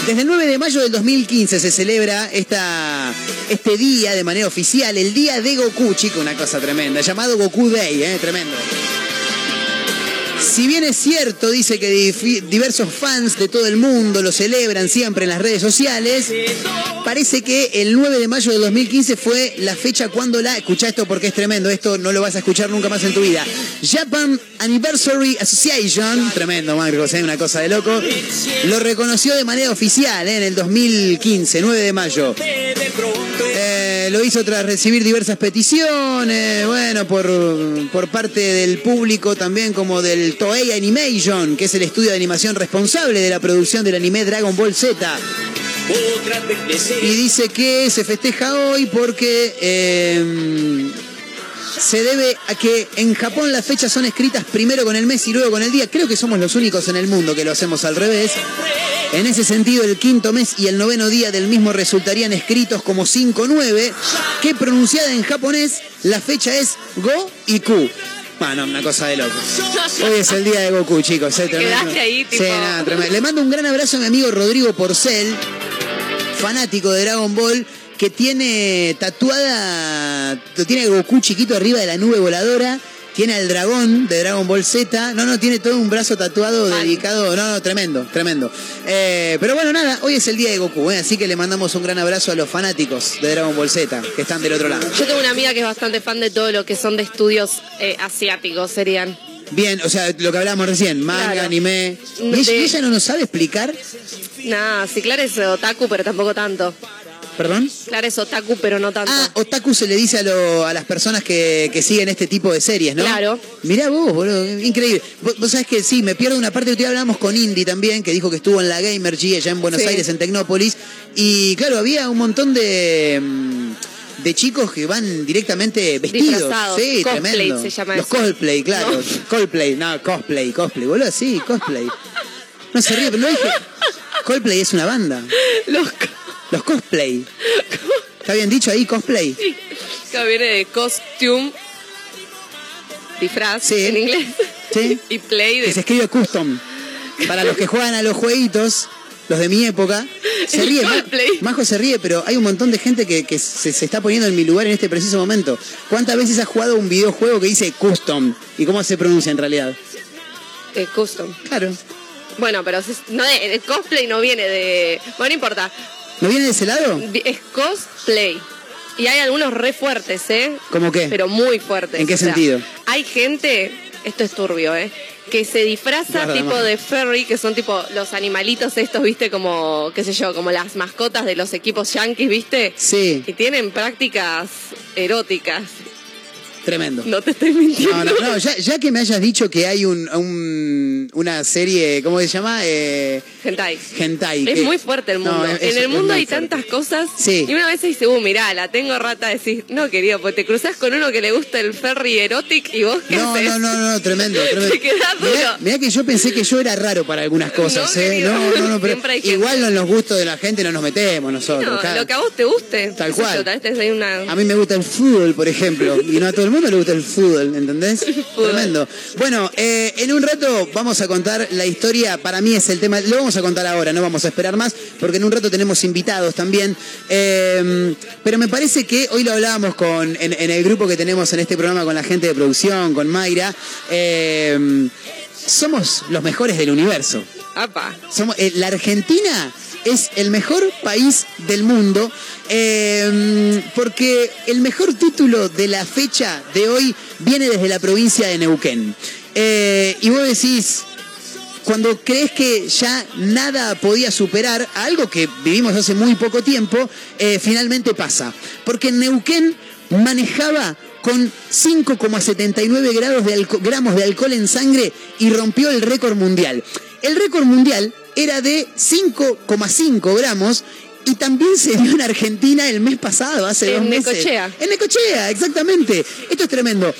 Speaker 6: Desde el 9 de mayo del 2015 se celebra esta, este día de manera oficial, el día de Goku, chico, una cosa tremenda, llamado Goku Day, ¿eh? tremendo. Si bien es cierto, dice que diversos fans de todo el mundo lo celebran siempre en las redes sociales, parece que el 9 de mayo del 2015 fue la fecha cuando la... Escucha esto porque es tremendo, esto no lo vas a escuchar nunca más en tu vida. Japan Anniversary Association, tremendo, Marcos, ¿eh? una cosa de loco, lo reconoció de manera oficial ¿eh? en el 2015, 9 de mayo. Eh, lo hizo tras recibir diversas peticiones, bueno, por, por parte del público también como del Toei Animation, que es el estudio de animación responsable de la producción del anime Dragon Ball Z. Y dice que se festeja hoy porque eh, se debe a que en Japón las fechas son escritas primero con el mes y luego con el día. Creo que somos los únicos en el mundo que lo hacemos al revés. En ese sentido, el quinto mes y el noveno día del mismo resultarían escritos como 5-9, que pronunciada en japonés, la fecha es Go y Ku. Bueno, una cosa de loco. Hoy es el día de Goku, chicos. ¿eh? Tremendo.
Speaker 7: Quedaste ahí, tipo-
Speaker 6: Sí, nada, tremendo. Le mando un gran abrazo a mi amigo Rodrigo Porcel, fanático de Dragon Ball, que tiene tatuada, tiene Goku chiquito arriba de la nube voladora, tiene al dragón de Dragon Ball Z, no, no, tiene todo un brazo tatuado dedicado, no, no, tremendo, tremendo. Eh, pero bueno, nada, hoy es el día de Goku, ¿eh? así que le mandamos un gran abrazo a los fanáticos de Dragon Ball Z, que están del otro lado.
Speaker 7: Yo tengo una amiga que es bastante fan de todo lo que son de estudios eh, asiáticos, serían.
Speaker 6: Bien, o sea, lo que hablábamos recién, manga,
Speaker 7: Claro.
Speaker 6: anime.
Speaker 7: No
Speaker 6: ¿Y ella, no nos sabe explicar?
Speaker 7: Nah, sí, Clara es otaku, pero tampoco tanto.
Speaker 6: ¿Perdón?
Speaker 7: Clara es otaku, pero no tanto.
Speaker 6: Ah, otaku se le dice a, lo- a las personas que, que siguen este tipo de series, ¿no?
Speaker 7: Claro.
Speaker 6: Mirá vos, boludo, increíble. Vos, vos sabés que sí, me pierdo una parte, hoy hablamos con Indy también, que dijo que estuvo en la Gamer G allá en Buenos
Speaker 7: Sí.
Speaker 6: Aires, en Tecnópolis, y claro, había un montón de... mm, De chicos que van directamente vestidos.
Speaker 7: Disfrazados.
Speaker 6: Sí,
Speaker 7: Cosplay
Speaker 6: tremendo.
Speaker 7: se llama
Speaker 6: Los
Speaker 7: eso.
Speaker 6: cosplay, claro.
Speaker 7: No.
Speaker 6: Cosplay, no, cosplay, cosplay, boludo, sí, cosplay. No se ríe, pero no dije. Coldplay es una banda.
Speaker 7: Los
Speaker 6: Los cosplay. ¿Está bien dicho ahí, cosplay?
Speaker 7: que viene de costume, disfraz
Speaker 6: Sí.
Speaker 7: en inglés.
Speaker 6: Sí. [LAUGHS]
Speaker 7: y play
Speaker 6: Que se
Speaker 7: de.
Speaker 6: escribe custom. Para los que juegan a los jueguitos, los de mi época, se ríe. Majo se ríe, pero hay un montón de gente que, que se, se está poniendo en mi lugar en este preciso momento. ¿Cuántas veces has jugado un videojuego que dice custom? ¿Y cómo se pronuncia en realidad?
Speaker 7: de custom.
Speaker 6: Claro.
Speaker 7: Bueno, pero no de- el cosplay no viene de. Bueno, no importa.
Speaker 6: ¿No viene de ese lado?
Speaker 7: Es cosplay. Y hay algunos re fuertes, ¿eh?
Speaker 6: ¿Cómo qué?
Speaker 7: Pero muy fuertes.
Speaker 6: ¿En qué
Speaker 7: O sea,
Speaker 6: sentido?
Speaker 7: Hay gente, esto es turbio, ¿eh? Que se disfraza tipo de ferry, que son tipo los animalitos estos, ¿viste? Como, qué sé yo, como las mascotas de los equipos yankees, ¿viste?
Speaker 6: Sí,
Speaker 7: Y tienen prácticas eróticas.
Speaker 6: Tremendo.
Speaker 7: No te estoy mintiendo.
Speaker 6: No, no, no, ya, ya que me hayas dicho que hay un, un- una serie, ¿cómo se llama? Eh,
Speaker 7: Hentai.
Speaker 6: hentai.
Speaker 7: Es
Speaker 6: que-
Speaker 7: muy fuerte el
Speaker 6: No,
Speaker 7: mundo.
Speaker 6: es-
Speaker 7: en el mundo hay
Speaker 6: fuerte.
Speaker 7: tantas cosas.
Speaker 6: Sí.
Speaker 7: Y una vez dice, uh, mirá, la tengo rata. Decís, no, querido, pues te cruzás con uno que le gusta el ferry erotic y vos qué
Speaker 6: No,
Speaker 7: haces?
Speaker 6: no, no, no, tremendo, [LAUGHS] tremendo.
Speaker 7: Te quedás duro.
Speaker 6: Mirá, mirá que yo pensé que yo era raro para algunas cosas,
Speaker 7: No,
Speaker 6: ¿eh?
Speaker 7: querido.
Speaker 6: No, no, no, pero
Speaker 7: Siempre hay gente.
Speaker 6: igual en los gustos de la gente no nos metemos nosotros.
Speaker 7: No, lo que a vos te guste.
Speaker 6: Tal cual.
Speaker 7: tal vez una...
Speaker 6: A mí me gusta el fútbol, por ejemplo, y no a todo el mundo le gusta el fútbol, ¿entendés? Tremendo. Bueno, eh, en un rato vamos a contar la historia, para mí es el tema, lo vamos a contar ahora, no vamos a esperar más, porque en un rato tenemos invitados también. Eh, pero me parece que hoy lo hablábamos con, en, en el grupo que tenemos en este programa con la gente de producción, con Mayra. eh, somos los mejores del universo.
Speaker 7: Apa.
Speaker 6: Somos, eh, la Argentina es el mejor país del mundo eh, porque el mejor título de la fecha de hoy viene desde la provincia de Neuquén. Eh, y vos decís, cuando crees que ya nada podía superar algo que vivimos hace muy poco tiempo, eh, finalmente pasa. Porque Neuquén manejaba con 5,79 grados de alco- gramos de alcohol en sangre y rompió el récord mundial. El récord mundial era de 5,5 gramos y también se dio en Argentina el mes pasado, hace
Speaker 7: En
Speaker 6: dos meses.
Speaker 7: Necochea.
Speaker 6: En Necochea, exactamente. Esto es tremendo.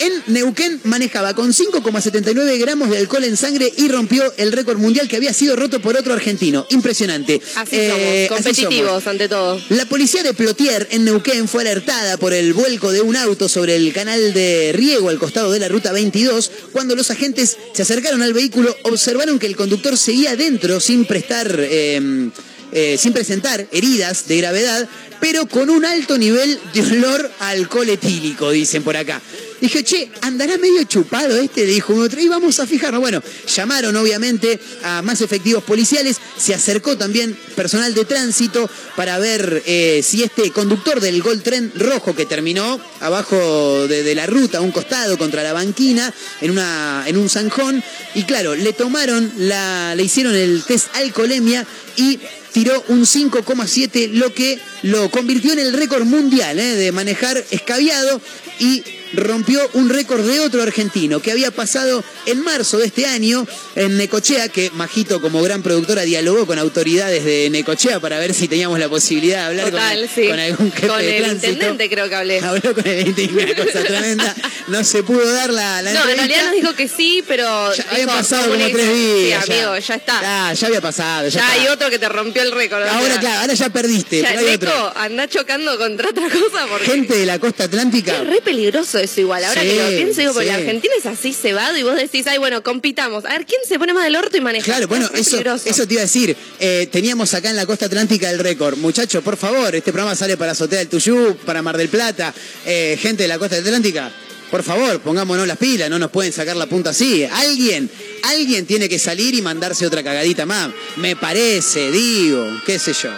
Speaker 6: En Neuquén manejaba con 5,79 gramos de alcohol en sangre y rompió el récord mundial que había sido roto por otro argentino. Impresionante.
Speaker 7: Así
Speaker 6: Eh,
Speaker 7: somos,
Speaker 6: así
Speaker 7: competitivos
Speaker 6: somos.
Speaker 7: ante todo.
Speaker 6: La policía de Plotier en Neuquén fue alertada por el vuelco de un auto sobre el canal de riego al costado de la ruta 22. Cuando los agentes se acercaron al vehículo, observaron que el conductor seguía dentro sin prestar, eh, eh, sin presentar heridas de gravedad, pero con un alto nivel de olor a alcohol etílico, dicen por acá. Dije, che, andará medio chupado este, dijo un otro, y vamos a fijarnos. Bueno, llamaron obviamente a más efectivos policiales, se acercó también personal de tránsito para ver eh, si este conductor del Gold Tren rojo que terminó abajo de, de la ruta, a un costado contra la banquina, en, una, en un zanjón, y claro, le tomaron, la, le hicieron el test alcoholemia y tiró un 5,7, lo que lo convirtió en el récord mundial ¿eh? de manejar escabiado y rompió un récord de otro argentino que había pasado en marzo de este año en Necochea, que Majito como gran productora dialogó con autoridades de Necochea para ver si teníamos la posibilidad de hablar con,
Speaker 7: Total, sí.
Speaker 6: con algún jefe
Speaker 7: Con
Speaker 6: de
Speaker 7: el
Speaker 6: tránsito.
Speaker 7: intendente creo que hablé.
Speaker 6: Habló con el intendente, una cosa [LAUGHS] tremenda. No se pudo dar la, la
Speaker 7: No, en
Speaker 6: entrevista.
Speaker 7: realidad nos dijo que sí, pero.
Speaker 6: Ya habían pasado
Speaker 7: ¿cómo
Speaker 6: como tres días.
Speaker 7: Sí, amigo, ya está.
Speaker 6: Ah, ya había pasado. Ya,
Speaker 7: Ya hay otro que te rompió el récord.
Speaker 6: Ahora,
Speaker 7: sea,
Speaker 6: claro, ahora ya perdiste.
Speaker 7: Ya,
Speaker 6: pero hay
Speaker 7: Nico,
Speaker 6: otro.
Speaker 7: anda chocando contra otra cosa porque.
Speaker 6: Gente de la costa atlántica.
Speaker 7: Es re peligroso eso igual. Ahora
Speaker 6: Sí,
Speaker 7: que lo pienso, digo, porque la Argentina es así cebado y vos decís, ay, bueno, compitamos. A ver, ¿quién se pone más del orto y maneja?
Speaker 6: Claro, bueno,
Speaker 7: Es
Speaker 6: eso,
Speaker 7: peligroso.
Speaker 6: eso te iba a decir. Eh, teníamos acá en la costa atlántica el récord. Muchachos, por favor, este programa sale para Azotea del Tuyú, para Mar del Plata. Eh, gente de la costa atlántica, por favor, pongámonos las pilas, no nos pueden sacar la punta así. Alguien, alguien tiene que salir y mandarse otra cagadita más. Me parece, digo, qué sé yo.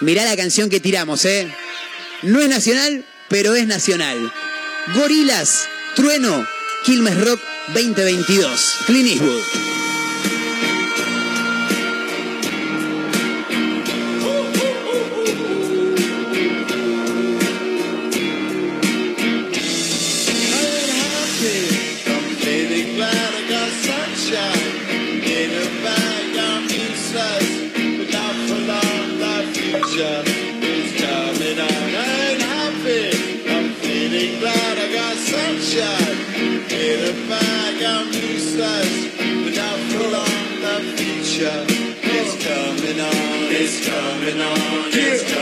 Speaker 6: Mirá la canción que tiramos, ¿eh? No es nacional, pero es nacional. Gorilas, Trueno, Quilmes Rock 2022. Clint
Speaker 11: pressure is coming on, it's coming on, it's coming on.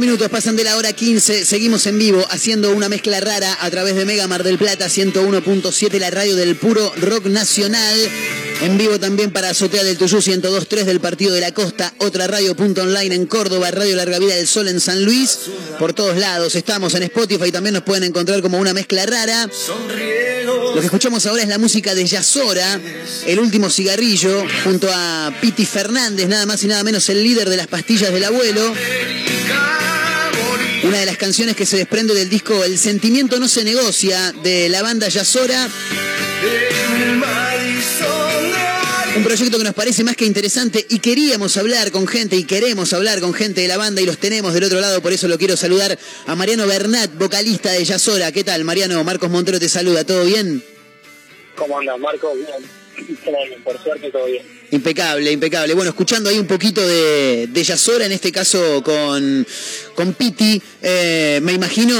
Speaker 6: Minutos pasan de la hora 15, seguimos en vivo haciendo una mezcla rara a través de Mega Mar del Plata 101.7, la radio del puro rock nacional. En vivo también para Azotea del Tuyú 102.3 del Partido de la Costa, otra radio punto online en Córdoba, Radio Larga Vida del Sol en San Luis. Por todos lados estamos en Spotify, también nos pueden encontrar como una mezcla rara. Lo que escuchamos ahora es la música de Yasora, el último cigarrillo, junto a Piti Fernández, nada más y nada menos el líder de las pastillas del abuelo. Una de las canciones que se desprende del disco El sentimiento no se negocia de la banda Yasora. Un proyecto que nos parece más que interesante y queríamos hablar con gente y queremos hablar con gente de la banda y los tenemos del otro lado, por eso lo quiero saludar a Mariano Bernat, vocalista de Yasora. ¿Qué tal, Mariano? Marcos Montero te saluda, ¿todo bien?
Speaker 12: ¿Cómo andas, Marco? Bien. Por suerte todo bien.
Speaker 6: Impecable, impecable. Bueno, escuchando ahí un poquito de, de Yasora, en este caso con, con Piti, eh, me imagino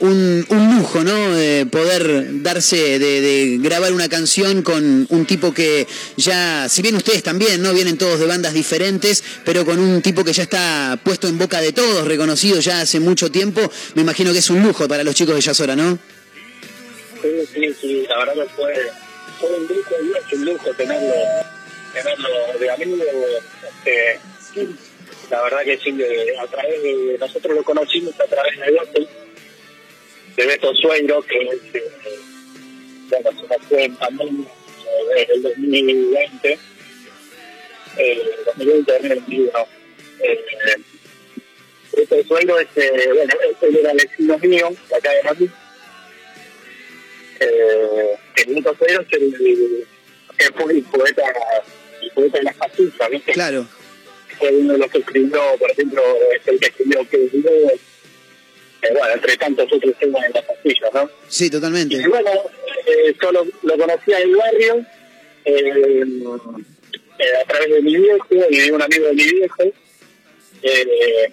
Speaker 6: un, un lujo, ¿no? De poder darse, de, de grabar una canción con un tipo que ya, si bien ustedes también, ¿no? Vienen todos de bandas diferentes, pero con un tipo que ya está puesto en boca de todos, reconocido ya hace mucho tiempo, me imagino que es un lujo para los chicos de Yasora, ¿no?
Speaker 12: Sí, sí, sí, la verdad que fue un lujo un lujo tenerlo, tenerlo de amigo. Este, la verdad que sí, de- a través de, nosotros lo conocimos a través de Beto, de Beto Sueiro, que es, eh, bueno, se fue en pandemia eh, desde el 2020, eh, 2020, 2021. Eh, Beto Sueiro es, eh, bueno, él era vecino mío, acá de Madrid, eh, es el, que fue el poeta, el poeta de las pastillas, ¿viste?
Speaker 6: Claro.
Speaker 12: Fue uno de los que escribió, por ejemplo, es el que escribió que eh, bueno, entre tantos otros temas en las pastillas, ¿no?
Speaker 6: Sí, totalmente.
Speaker 12: Y bueno, eh, yo lo, lo conocía en el barrio, eh, eh, a través de mi viejo y de un amigo de mi viejo. Eh,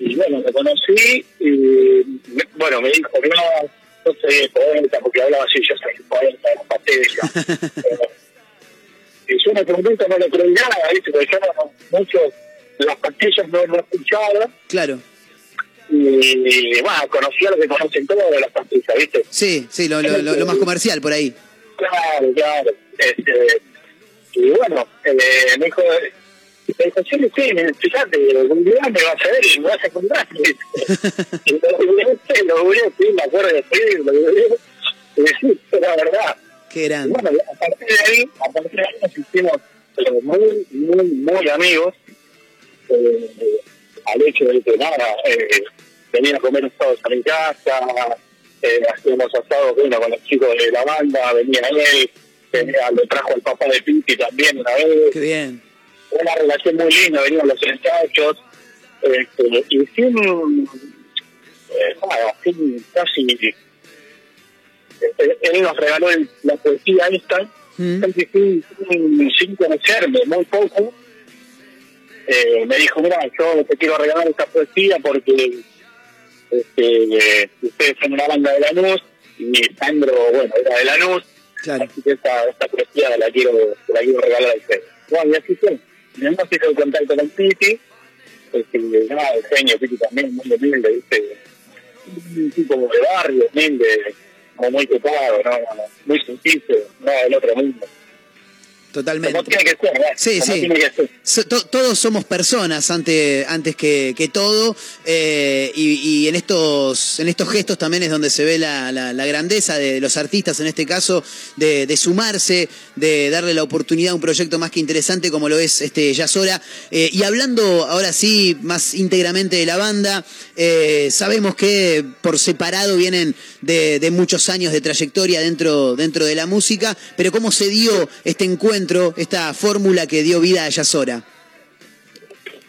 Speaker 12: y bueno, lo conocí y me- bueno, me dijo, no, no soy poeta, porque hablaba así, yo soy poeta de la pastilla. Eh, y yo ese momento no le creí nada, ¿viste? porque yo no, mucho las pastillas no, no escuchaba
Speaker 6: Claro.
Speaker 12: y bueno, conocía lo que conocen todos de las pastillas, ¿viste?
Speaker 6: Sí, sí, lo, lo- lo- lo más comercial por ahí.
Speaker 12: Claro, claro. Este, y bueno, eh, me dijo, sí, sí, fíjate, un día me vas a ver y me vas a encontrar. [LAUGHS] y lo lo googleé, sí, me acuerdo de sí, lo googleé. Y sí, fue la verdad.
Speaker 6: Qué grande.
Speaker 12: bueno, a partir de ahí, a partir de ahí nos hicimos eh, muy, muy, muy amigos. Eh, al hecho de que nada, eh, venía a comer todos a mi casa, eh, hacíamos asados bueno, con los chicos de la banda, venía él, venía, lo trajo el papá de Pinti también una vez.
Speaker 6: Qué bien.
Speaker 12: Una relación muy linda, venían los ensayos, este, y sin, eh, nada, sin casi él, él nos regaló el- la poesía esta, casi sin, sin, sin conocerme, muy poco. Eh, me dijo, mira, yo te quiero regalar esta poesía porque este, eh, ustedes son una banda de Lanús y Sandro, bueno, era de Lanús,
Speaker 6: Claro.
Speaker 12: así que esta, esta poesía la quiero, la quiero regalar a ustedes. Bueno, y así fue. Me hemos hizo el contacto con Piti, este, nada, el genio, Piti también, muy humilde, ¿viste? un tipo de barrio, humilde, como muy tocado, ¿no? muy sencillo, no del otro mundo.
Speaker 6: Totalmente.
Speaker 12: Como tiene que ser, ¿verdad?
Speaker 6: Sí,
Speaker 12: Como
Speaker 6: sí.
Speaker 12: tiene que ser.
Speaker 6: So- to- todos somos personas ante- antes que, que todo eh, y, y en estos en estos gestos también es donde se ve la, la- la grandeza de los artistas en este caso de, de sumarse de darle la oportunidad a un proyecto más que interesante como lo es este Yasora Eh, y hablando ahora sí más íntegramente de la banda eh, sabemos que por separado vienen de, de muchos años de trayectoria dentro dentro de la música pero cómo se dio este encuentro esta fórmula que dio vida a Yasora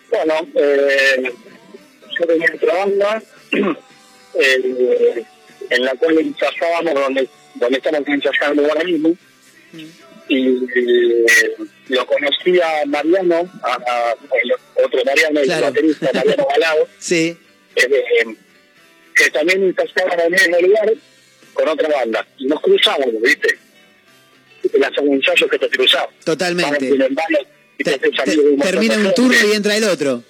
Speaker 12: Bueno, eh, yo tenía otra banda [CLEARS THROAT] eh, en la cual ensayábamos donde, donde estamos ensayando ahora mismo. Y eh, lo conocí a Mariano, a, a- el otro Mariano, el
Speaker 6: Claro.
Speaker 12: baterista Mariano [LAUGHS] Balado,
Speaker 6: Sí,
Speaker 12: eh, que también ensayaba en el mismo lugar con otra banda. Y nos cruzamos, ¿viste? Las ensayos que te cruzamos.
Speaker 6: totalmente.
Speaker 12: Te un montón
Speaker 6: Termina un turno y entra el otro.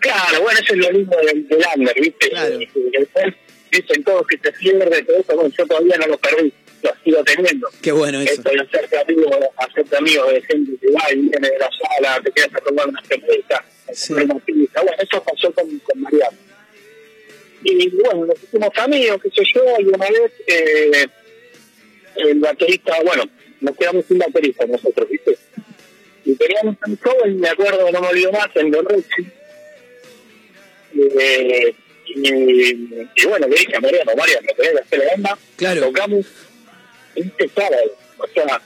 Speaker 12: Claro, bueno, eso es lo mismo del, del under, ¿viste?
Speaker 6: Claro.
Speaker 12: Y después dicen todos que se pierde, todo eso, bueno, yo todavía no lo perdí, lo sigo teniendo.
Speaker 6: Qué bueno eso.
Speaker 12: Esto de hacerte amigo, hacerte amigo de gente que va y viene de la sala, te quedas a tomar una cerveza,
Speaker 6: Sí.
Speaker 12: una pizza. Bueno, eso pasó con, con Mariano. Y bueno, nos hicimos amigos, qué sé yo, y una vez eh, el baterista, bueno, nos quedamos sin baterista nosotros, ¿viste? Y teníamos un joven, me acuerdo, no me olvido más, en Don. Eh, y, y bueno, le dije a Mariano, Mariano, me tenés que hacer la banda,
Speaker 6: Claro.
Speaker 12: tocamos este sábado. O sea,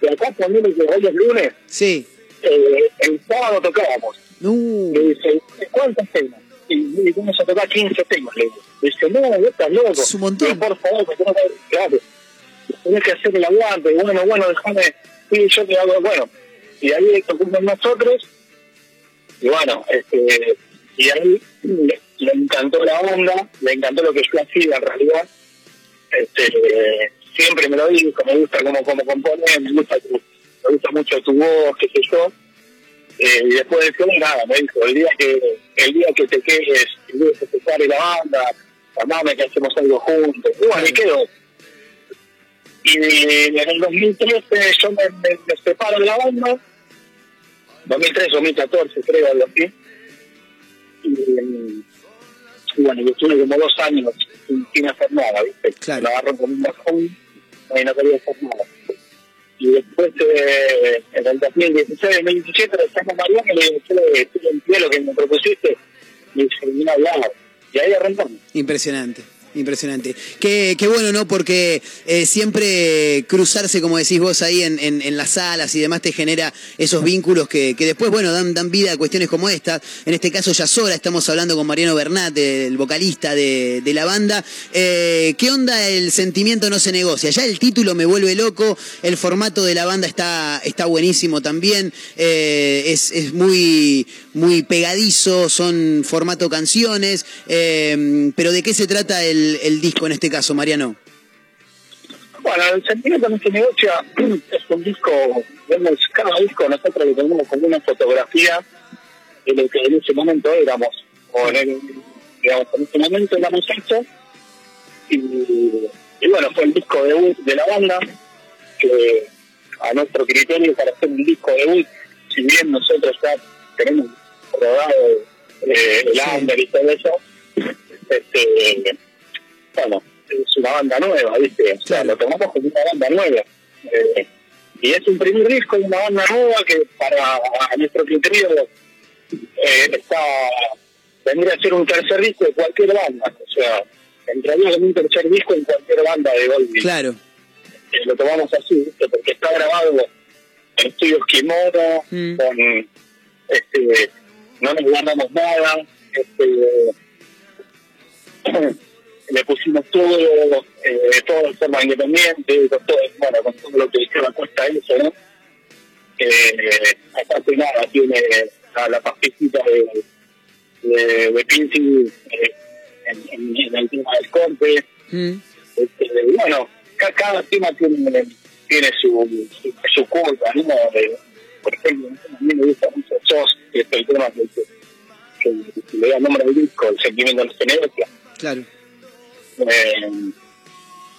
Speaker 12: de acá también que hoy es lunes,
Speaker 6: Sí.
Speaker 12: eh, el sábado tocábamos.
Speaker 6: Uh,
Speaker 12: Me dice, ¿cuántos temas? Y le digo, vamos a tocar 15 temas. Le digo, dice, no, estás loco.
Speaker 6: Es un montón.
Speaker 12: Por favor, porque no me- claro. Tenés que hacer el aguante. Y bueno, bueno, déjame. Sí, yo te hago, bueno. Y ahí tocamos nosotros. Y bueno, este, y ahí le, le encantó la onda, le encantó lo que yo hacía en realidad. Este, siempre me lo dijo, me gusta cómo, cómo compones, me gusta, tu- me gusta mucho tu voz, qué sé yo. Eh, y después de eso, nada, me dijo, el día que el día que te quedes, el día que te pare la banda, llamame que hacemos algo juntos. Y bueno, y quedó. Y en el 2013 yo me, me, me separo de la banda, 2013, 2014 creo, algo así. Y, y bueno, yo estuve como dos años sin, sin hacer nada, ¿viste?
Speaker 6: Claro.
Speaker 12: Me agarró como un bajón y no quería hacer nada. Y después, eh, en el 2016, 2017, le llamo a Mariano y le "Che, estoy en pie lo que me propusiste. Y dice, no hablaba. Y ahí arrancamos.
Speaker 6: impresionante. Impresionante. Qué, qué bueno, ¿no? Porque eh, siempre cruzarse, como decís vos, ahí en, en, las salas y demás te genera esos vínculos que, que después, bueno, dan, dan vida a cuestiones como esta. En este caso, Yasora, estamos hablando con Mariano Bernat, el vocalista de, de la banda. Eh, ¿Qué onda el sentimiento no se negocia? Ya el título me vuelve loco, el formato de la banda está, está buenísimo también, eh, es, es muy, muy pegadizo, son formato canciones, pero ¿de qué se trata el, el disco en este caso, Mariano?
Speaker 12: Bueno, el sentimiento no se negocia [CLEARS THROAT] es un disco, vemos cada disco nosotros lo tenemos como una fotografía de lo que en ese momento éramos, o en el- digamos, en ese momento éramos eso, y, y bueno, fue el disco debut de la banda, que a nuestro criterio para hacer un disco debut, si bien nosotros ya tenemos rodado eh, el under y todo eso, este, bueno, es una banda nueva, ¿viste? O sea,
Speaker 6: Claro.
Speaker 12: lo tomamos como una banda nueva. Eh, y es un primer disco de una banda nueva que para a nuestro criterio eh, está vendría a ser un tercer disco de cualquier banda. O sea, entraría en un tercer disco en cualquier banda de Goldie.
Speaker 6: Claro,
Speaker 12: Eh, lo tomamos así, ¿viste? porque está grabado en estudios Kimono,
Speaker 6: Mm.
Speaker 12: con este no nos guardamos nada, este [CLEARS THROAT] le pusimos todo, eh, todo de forma independiente, con todo, bueno, con todo lo que hicieron cuesta eso, ¿no? Eh, aparte nada, tiene la, la pastillita de, de, de Pincy eh, en, en, en el tema del corte,
Speaker 6: Mm,
Speaker 12: este, bueno, ca- cada tema tiene, tiene su, su, su culpa, ¿no? De- por ejemplo, a mí me gusta mucho SOS, que es el tema que, que, que le da nombre al disco, el sentimiento de la.
Speaker 6: Claro.
Speaker 12: Eh,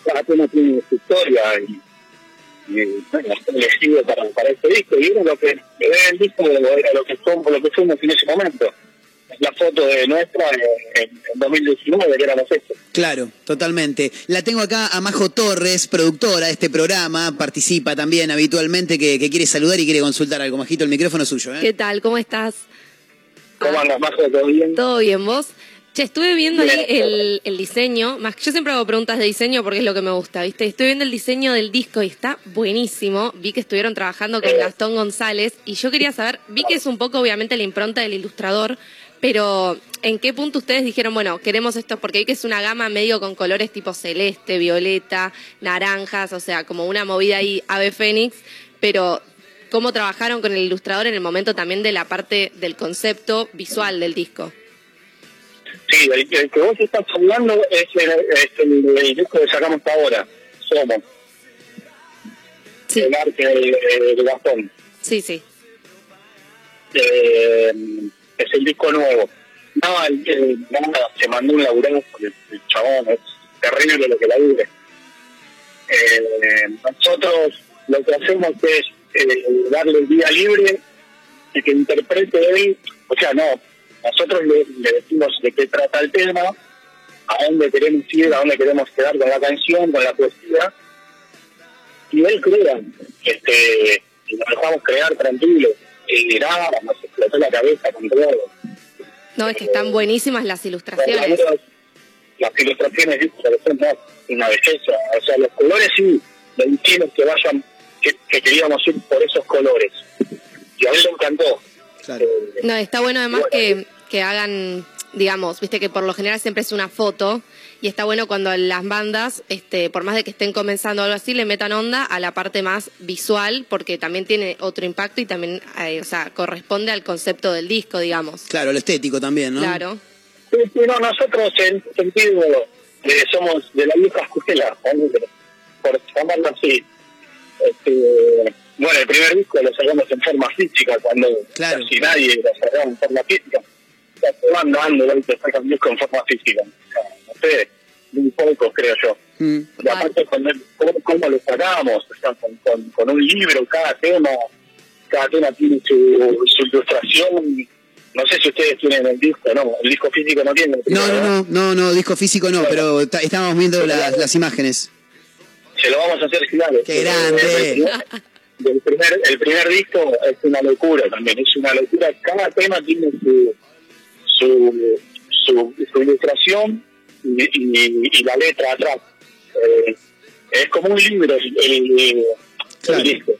Speaker 12: cada tema tiene su historia y, y bueno, elegido para, para este disco y era lo que era el disco era lo que somos, lo que fuimos en ese momento. La foto de nuestra en, en 2019 que éramos esto.
Speaker 6: Claro, totalmente. La tengo acá a Majo Torres, productora de este programa, participa también habitualmente, que, que quiere saludar y quiere consultar algo. Majito, el micrófono es suyo. ¿eh?
Speaker 7: ¿Qué tal? ¿Cómo estás?
Speaker 12: ¿Cómo andas, Majo? ¿Todo bien?
Speaker 7: ¿Todo bien vos? Che, estuve viendo ahí el, el diseño. Más, yo siempre hago preguntas de diseño porque es lo que me gusta, ¿viste? Estoy viendo el diseño del disco y está buenísimo. Vi que estuvieron trabajando con Gastón González y yo quería saber, vi que es un poco obviamente la impronta del ilustrador, pero ¿en qué punto ustedes dijeron, bueno, queremos esto? Porque vi que es una gama medio con colores tipo celeste, violeta, naranjas, o sea, como una movida ahí ave fénix, pero ¿cómo trabajaron con el ilustrador en el momento también de la parte del concepto visual del disco?
Speaker 12: Sí, el, el que vos estás hablando es el, es el, el disco que sacamos ahora, Somos. El arte de, de Gastón.
Speaker 7: Sí, sí.
Speaker 12: Eh, es el disco nuevo. No, el, el- nada, se mandó un laburazo, el, el chabón, es terrible lo que labure. Eh, nosotros lo que hacemos es eh, darle el día libre y que interprete él, o sea, no, nosotros le, le decimos de qué trata el tema, a dónde queremos ir, a dónde queremos quedar con la canción, con la poesía, y él crea, este, y nos dejamos crear tranquilo, y nada, nos explotó la cabeza con todo.
Speaker 7: No, es que están buenísimas las ilustraciones.
Speaker 12: las ilustraciones son una belleza, o sea, los colores sí, le dijimos que vayan, que, que queríamos ir por esos colores, y a él le encantó. Eh,
Speaker 7: No, está bueno además que, que hagan, digamos, viste que por lo general siempre es una foto y está bueno cuando las bandas, este, por más de que estén comenzando algo así, le metan onda a la parte más visual porque también tiene otro impacto y también, eh, o sea, corresponde al concepto del disco, digamos.
Speaker 6: Claro, lo estético también, ¿no?
Speaker 7: Claro.
Speaker 12: Sí, sí, no, nosotros en sentido eh, somos de la vieja escuela, por llamarlo así. Este, bueno, el primer disco lo sacamos en forma física, cuando casi nadie lo sacaba en forma física. Van dando, ¿no? te sacan disco en forma física. O sea, no sé, muy pocos creo yo.
Speaker 6: Mm.
Speaker 12: Y aparte, ¿cómo, cómo lo sacamos? O sea, con, con, con un libro, cada tema, cada tema tiene su, su ilustración. No sé si ustedes tienen el disco, no, el disco físico no tiene.
Speaker 6: No, no, no, no, no, disco físico no, pero estábamos viendo las, las imágenes.
Speaker 12: Se lo vamos a hacer girar.
Speaker 6: ¡Qué grande!
Speaker 12: El primer, el primer disco es una locura también, es una locura. Cada tema tiene su, su, su, su ilustración y, y- y la letra atrás. Eh, es como un libro el, el- el disco.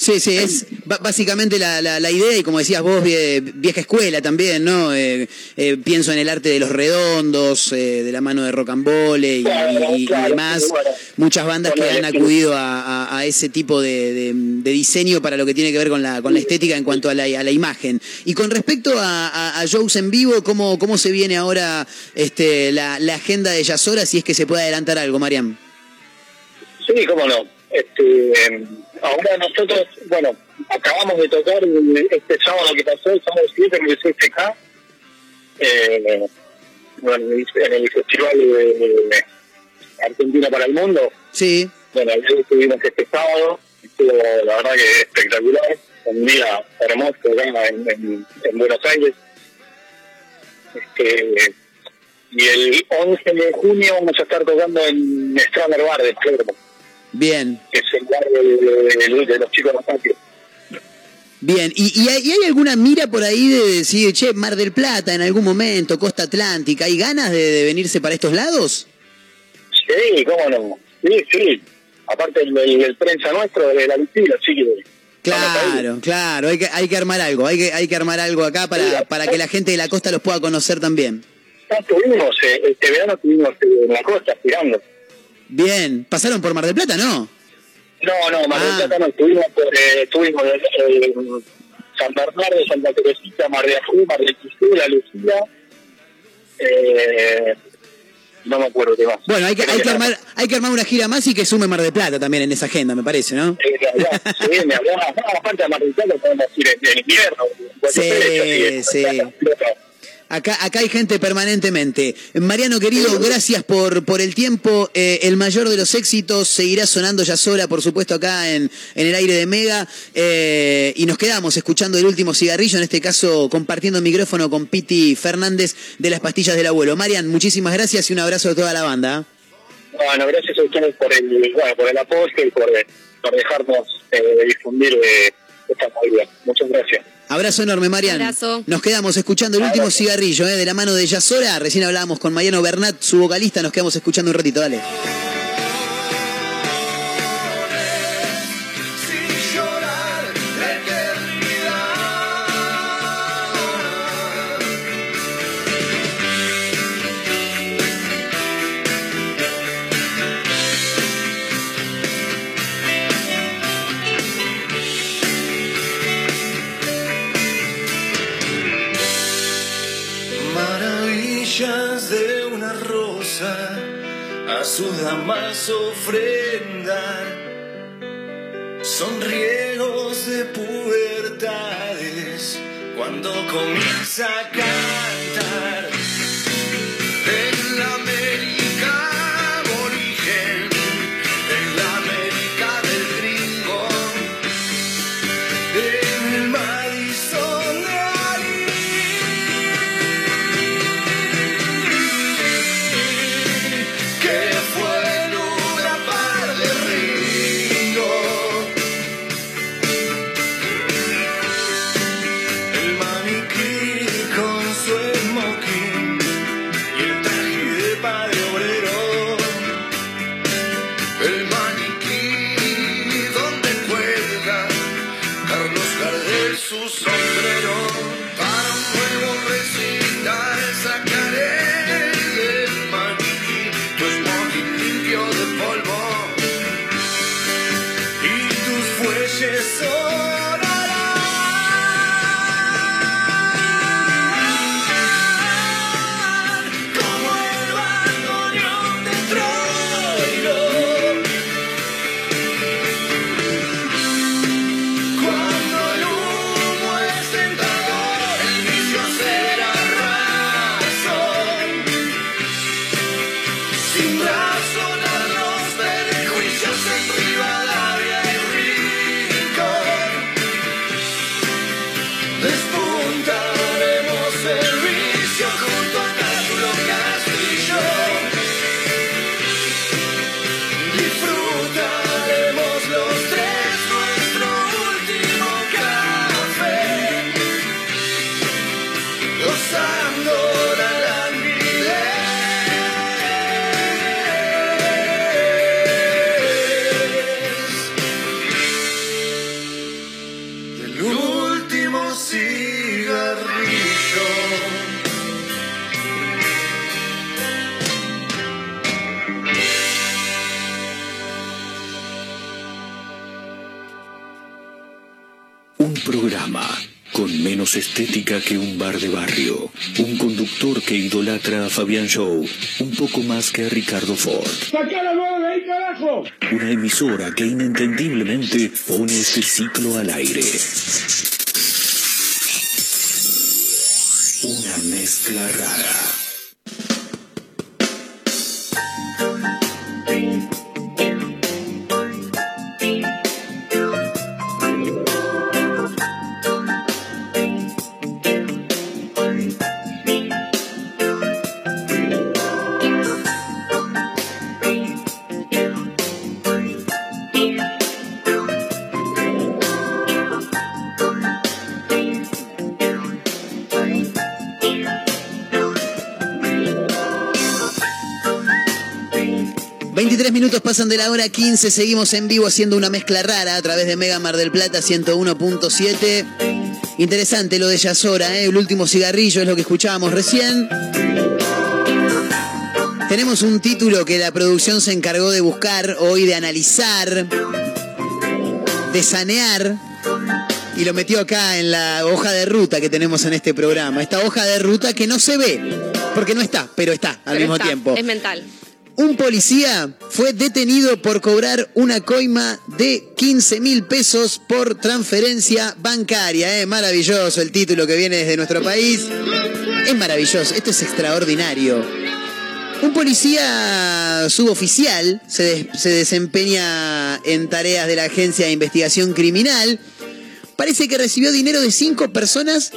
Speaker 6: Sí, sí, es básicamente la, la, la idea y como decías vos, vie- vieja escuela también, ¿no? Eh, eh, pienso en el arte de los redondos, eh, de la mano de rocambole y, y- y demás. Muchas bandas que han acudido a, a- a ese tipo de, de- de diseño para lo que tiene que ver con la, con la estética en cuanto a la, a la imagen. Y con respecto a, a- shows en vivo, ¿cómo, cómo se viene ahora este, la, la agenda de Yasora, si es que se puede adelantar algo, Mariam?
Speaker 12: Sí, cómo no. Este, eh, ahora nosotros, bueno, acabamos de tocar este sábado que pasó, el sábado 7 en el CFK, eh, bueno, en el Festival de Argentina para el Mundo.
Speaker 6: Sí.
Speaker 12: Bueno, ahí estuvimos este sábado, estuvo la verdad que espectacular, un día hermoso acá en, en, en Buenos Aires. Este, y el 11 de junio vamos a estar tocando en Stramer Bar de Palermo
Speaker 6: Bien.
Speaker 12: que es el bar de, de- de los chicos de patio.
Speaker 6: Bien, ¿Y, y hay, y hay alguna mira por ahí de decir, che, Mar del Plata en algún momento, Costa Atlántica, ¿hay ganas de, de venirse para estos lados?
Speaker 12: Sí, cómo no. Sí, sí. Aparte el, el, el prensa nuestro de la Lucila, sí que...
Speaker 6: Claro, claro, hay que, hay que armar algo, hay que, hay que armar algo acá para, para que la gente de la costa los pueda conocer también.
Speaker 12: Estuvimos, eh, este verano estuvimos eh, en la costa girando.
Speaker 6: Bien, ¿pasaron por Mar del Plata, no?
Speaker 12: No, no, Mar del
Speaker 6: Ah.
Speaker 12: Plata no, estuvimos, por, eh, estuvimos eh, San Bernardo, Santa Teresita, Mar de Ajú, Mar del Quisú, La Lucila, eh, no me acuerdo qué más.
Speaker 6: Bueno, hay que, hay que, armar, hay que armar una gira más y que sume Mar del Plata también en esa agenda, me parece, ¿no?
Speaker 12: Eh, hablaba, [LAUGHS] sí, me hablaba, no, aparte de Mar del Plata podemos ir en, invierno,
Speaker 6: Sí, sí. Acá, acá hay gente permanentemente. Mariano querido, gracias por, por el tiempo. Eh, el mayor de los éxitos seguirá sonando ya sola, por supuesto, acá en, en el aire de Mega. Eh, y nos quedamos escuchando el último cigarrillo, en este caso compartiendo micrófono con Piti Fernández de las pastillas del abuelo. Marian, muchísimas gracias y un abrazo a toda la banda.
Speaker 12: Bueno, gracias a ustedes por el, bueno, por el apoyo y por, por dejarnos eh, difundir eh, esta movida. Muchas gracias.
Speaker 6: Abrazo enorme, Marian.
Speaker 7: Abrazo.
Speaker 6: Nos quedamos escuchando el último cigarrillo, eh, de la mano de Yasora. Recién hablábamos con Mariano Bernat, su vocalista. Nos quedamos escuchando un ratito, dale.
Speaker 8: De una rosa a su damas ofrendar son riegos de pubertades cuando comienza a cantar que un
Speaker 3: bar de barrio. Un conductor que idolatra a Fabián Show un poco más que a Ricardo Ford. Una emisora que inentendiblemente pone este ciclo al aire.
Speaker 6: 23 minutos pasan de la hora 15, seguimos en vivo haciendo una mezcla rara a través de Mega Mar del Plata 101.7. Interesante lo de Yasora, ¿eh? el último cigarrillo es lo que escuchábamos recién. Tenemos un título que la producción se encargó de buscar hoy, de analizar, de sanear, y lo metió acá en la hoja de ruta que tenemos en este programa. Esta hoja de ruta que no se ve, porque no está, pero está al mismo tiempo.
Speaker 7: Es mental.
Speaker 6: Un policía fue detenido por cobrar una coima de 15 mil pesos por transferencia bancaria. ¿eh? Maravilloso el título que viene desde nuestro país. Es maravilloso, esto es extraordinario. Un policía suboficial se, se desempeña en tareas de la Agencia de Investigación Criminal. Parece que recibió dinero de cinco personas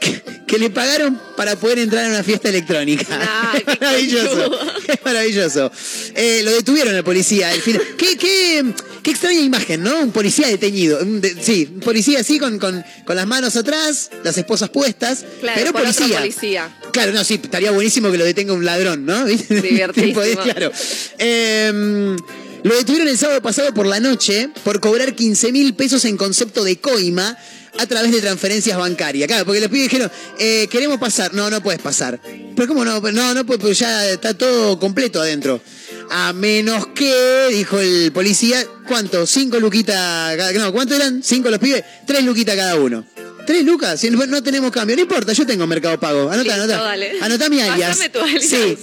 Speaker 6: que, que le pagaron para poder entrar a una fiesta electrónica.
Speaker 13: Ay, [LAUGHS]
Speaker 6: es
Speaker 13: qué
Speaker 6: maravilloso. maravilloso. Eh, lo detuvieron al policía. final. ¿Qué, qué, qué extraña imagen, ¿no? Un policía detenido. De- sí, un policía así con, con, con las manos atrás, las esposas puestas.
Speaker 13: Claro,
Speaker 6: pero policía.
Speaker 13: policía.
Speaker 6: Claro, no, sí, estaría buenísimo que lo detenga un ladrón, ¿no? [LAUGHS] Tipo, [LAUGHS] claro. Eh, lo detuvieron el sábado pasado por la noche por cobrar 15 mil pesos en concepto de coima a través de transferencias bancarias. Claro, porque los pibes dijeron, eh, queremos pasar. No, no puedes pasar. Pero ¿cómo no? No, no, pues ya está todo completo adentro. A menos que, dijo el policía, ¿cuánto? ¿Cinco luquitas? cada- No, ¿cuánto eran? ¿Cinco los pibes? Tres luquitas cada uno. ¿Tres lucas? Si no tenemos cambio. No importa, yo tengo Mercado Pago. Anota, anota. Anotá mi alias.
Speaker 13: Tu alias.
Speaker 6: Sí,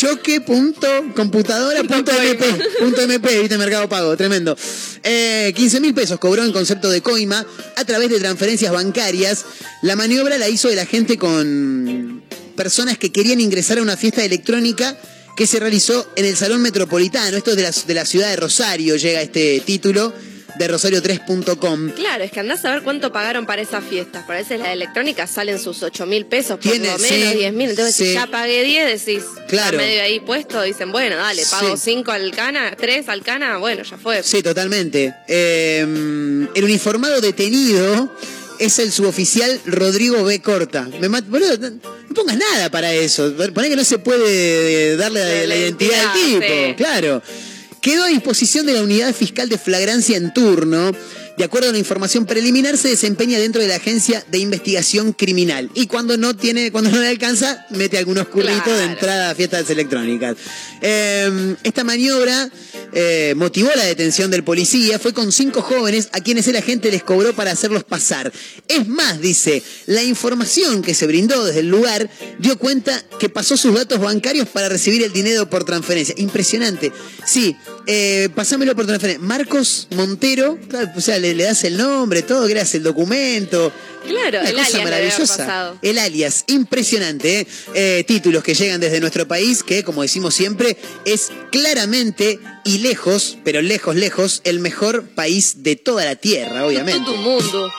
Speaker 6: carro.choque.computadora.mp. viste, Mercado Pago, tremendo. Eh, 15 mil pesos cobró en concepto de coima a través de transferencias bancarias. La maniobra la hizo el agente con personas que querían ingresar a una fiesta electrónica que se realizó en el Salón Metropolitano. Esto es de la, de la ciudad de Rosario, llega este título de rosario3.com.
Speaker 13: Claro, es que andás a ver cuánto pagaron para esas fiestas. Para veces la electrónica salen sus 8 mil pesos, por lo menos
Speaker 6: sí,
Speaker 13: 10 mil. Entonces,
Speaker 6: sí.
Speaker 13: si ya pagué 10, decís,
Speaker 6: Claro.
Speaker 13: medio ahí puesto, dicen, bueno, dale, pago
Speaker 6: Sí.
Speaker 13: 5 al cana, 3 al cana, bueno, ya fue.
Speaker 6: Sí, totalmente. Eh, el uniformado detenido es el suboficial Rodrigo B. Corta. Me mat- boludo, no, pongas nada para eso. Poné que no se puede darle la,
Speaker 13: La
Speaker 6: la identidad al tipo.
Speaker 13: sí.
Speaker 6: Claro. Quedó a disposición de la unidad fiscal de flagrancia en turno. De acuerdo a la información preliminar, se desempeña dentro de la agencia de investigación criminal. Y cuando no tiene, cuando no le alcanza, mete algunos curritos de entrada a fiestas electrónicas. Eh, esta maniobra eh, motivó la detención del policía. Fue con cinco jóvenes a quienes el agente les cobró para hacerlos pasar. Es más, dice, la información que se brindó desde el lugar dio cuenta que pasó sus datos bancarios para recibir el dinero por transferencia. Impresionante. Sí, eh, pasámelo por transferencia. Marcos Montero, claro, o sea, le, le das el nombre, todo, creas el documento.
Speaker 13: Claro,
Speaker 6: Una
Speaker 13: el
Speaker 6: cosa
Speaker 13: alias
Speaker 6: maravillosa. El alias, impresionante. ¿eh? Eh, títulos que llegan desde nuestro país, que como decimos siempre, es claramente y lejos, pero lejos, lejos, el mejor país de toda la tierra, obviamente.
Speaker 13: Todo mundo.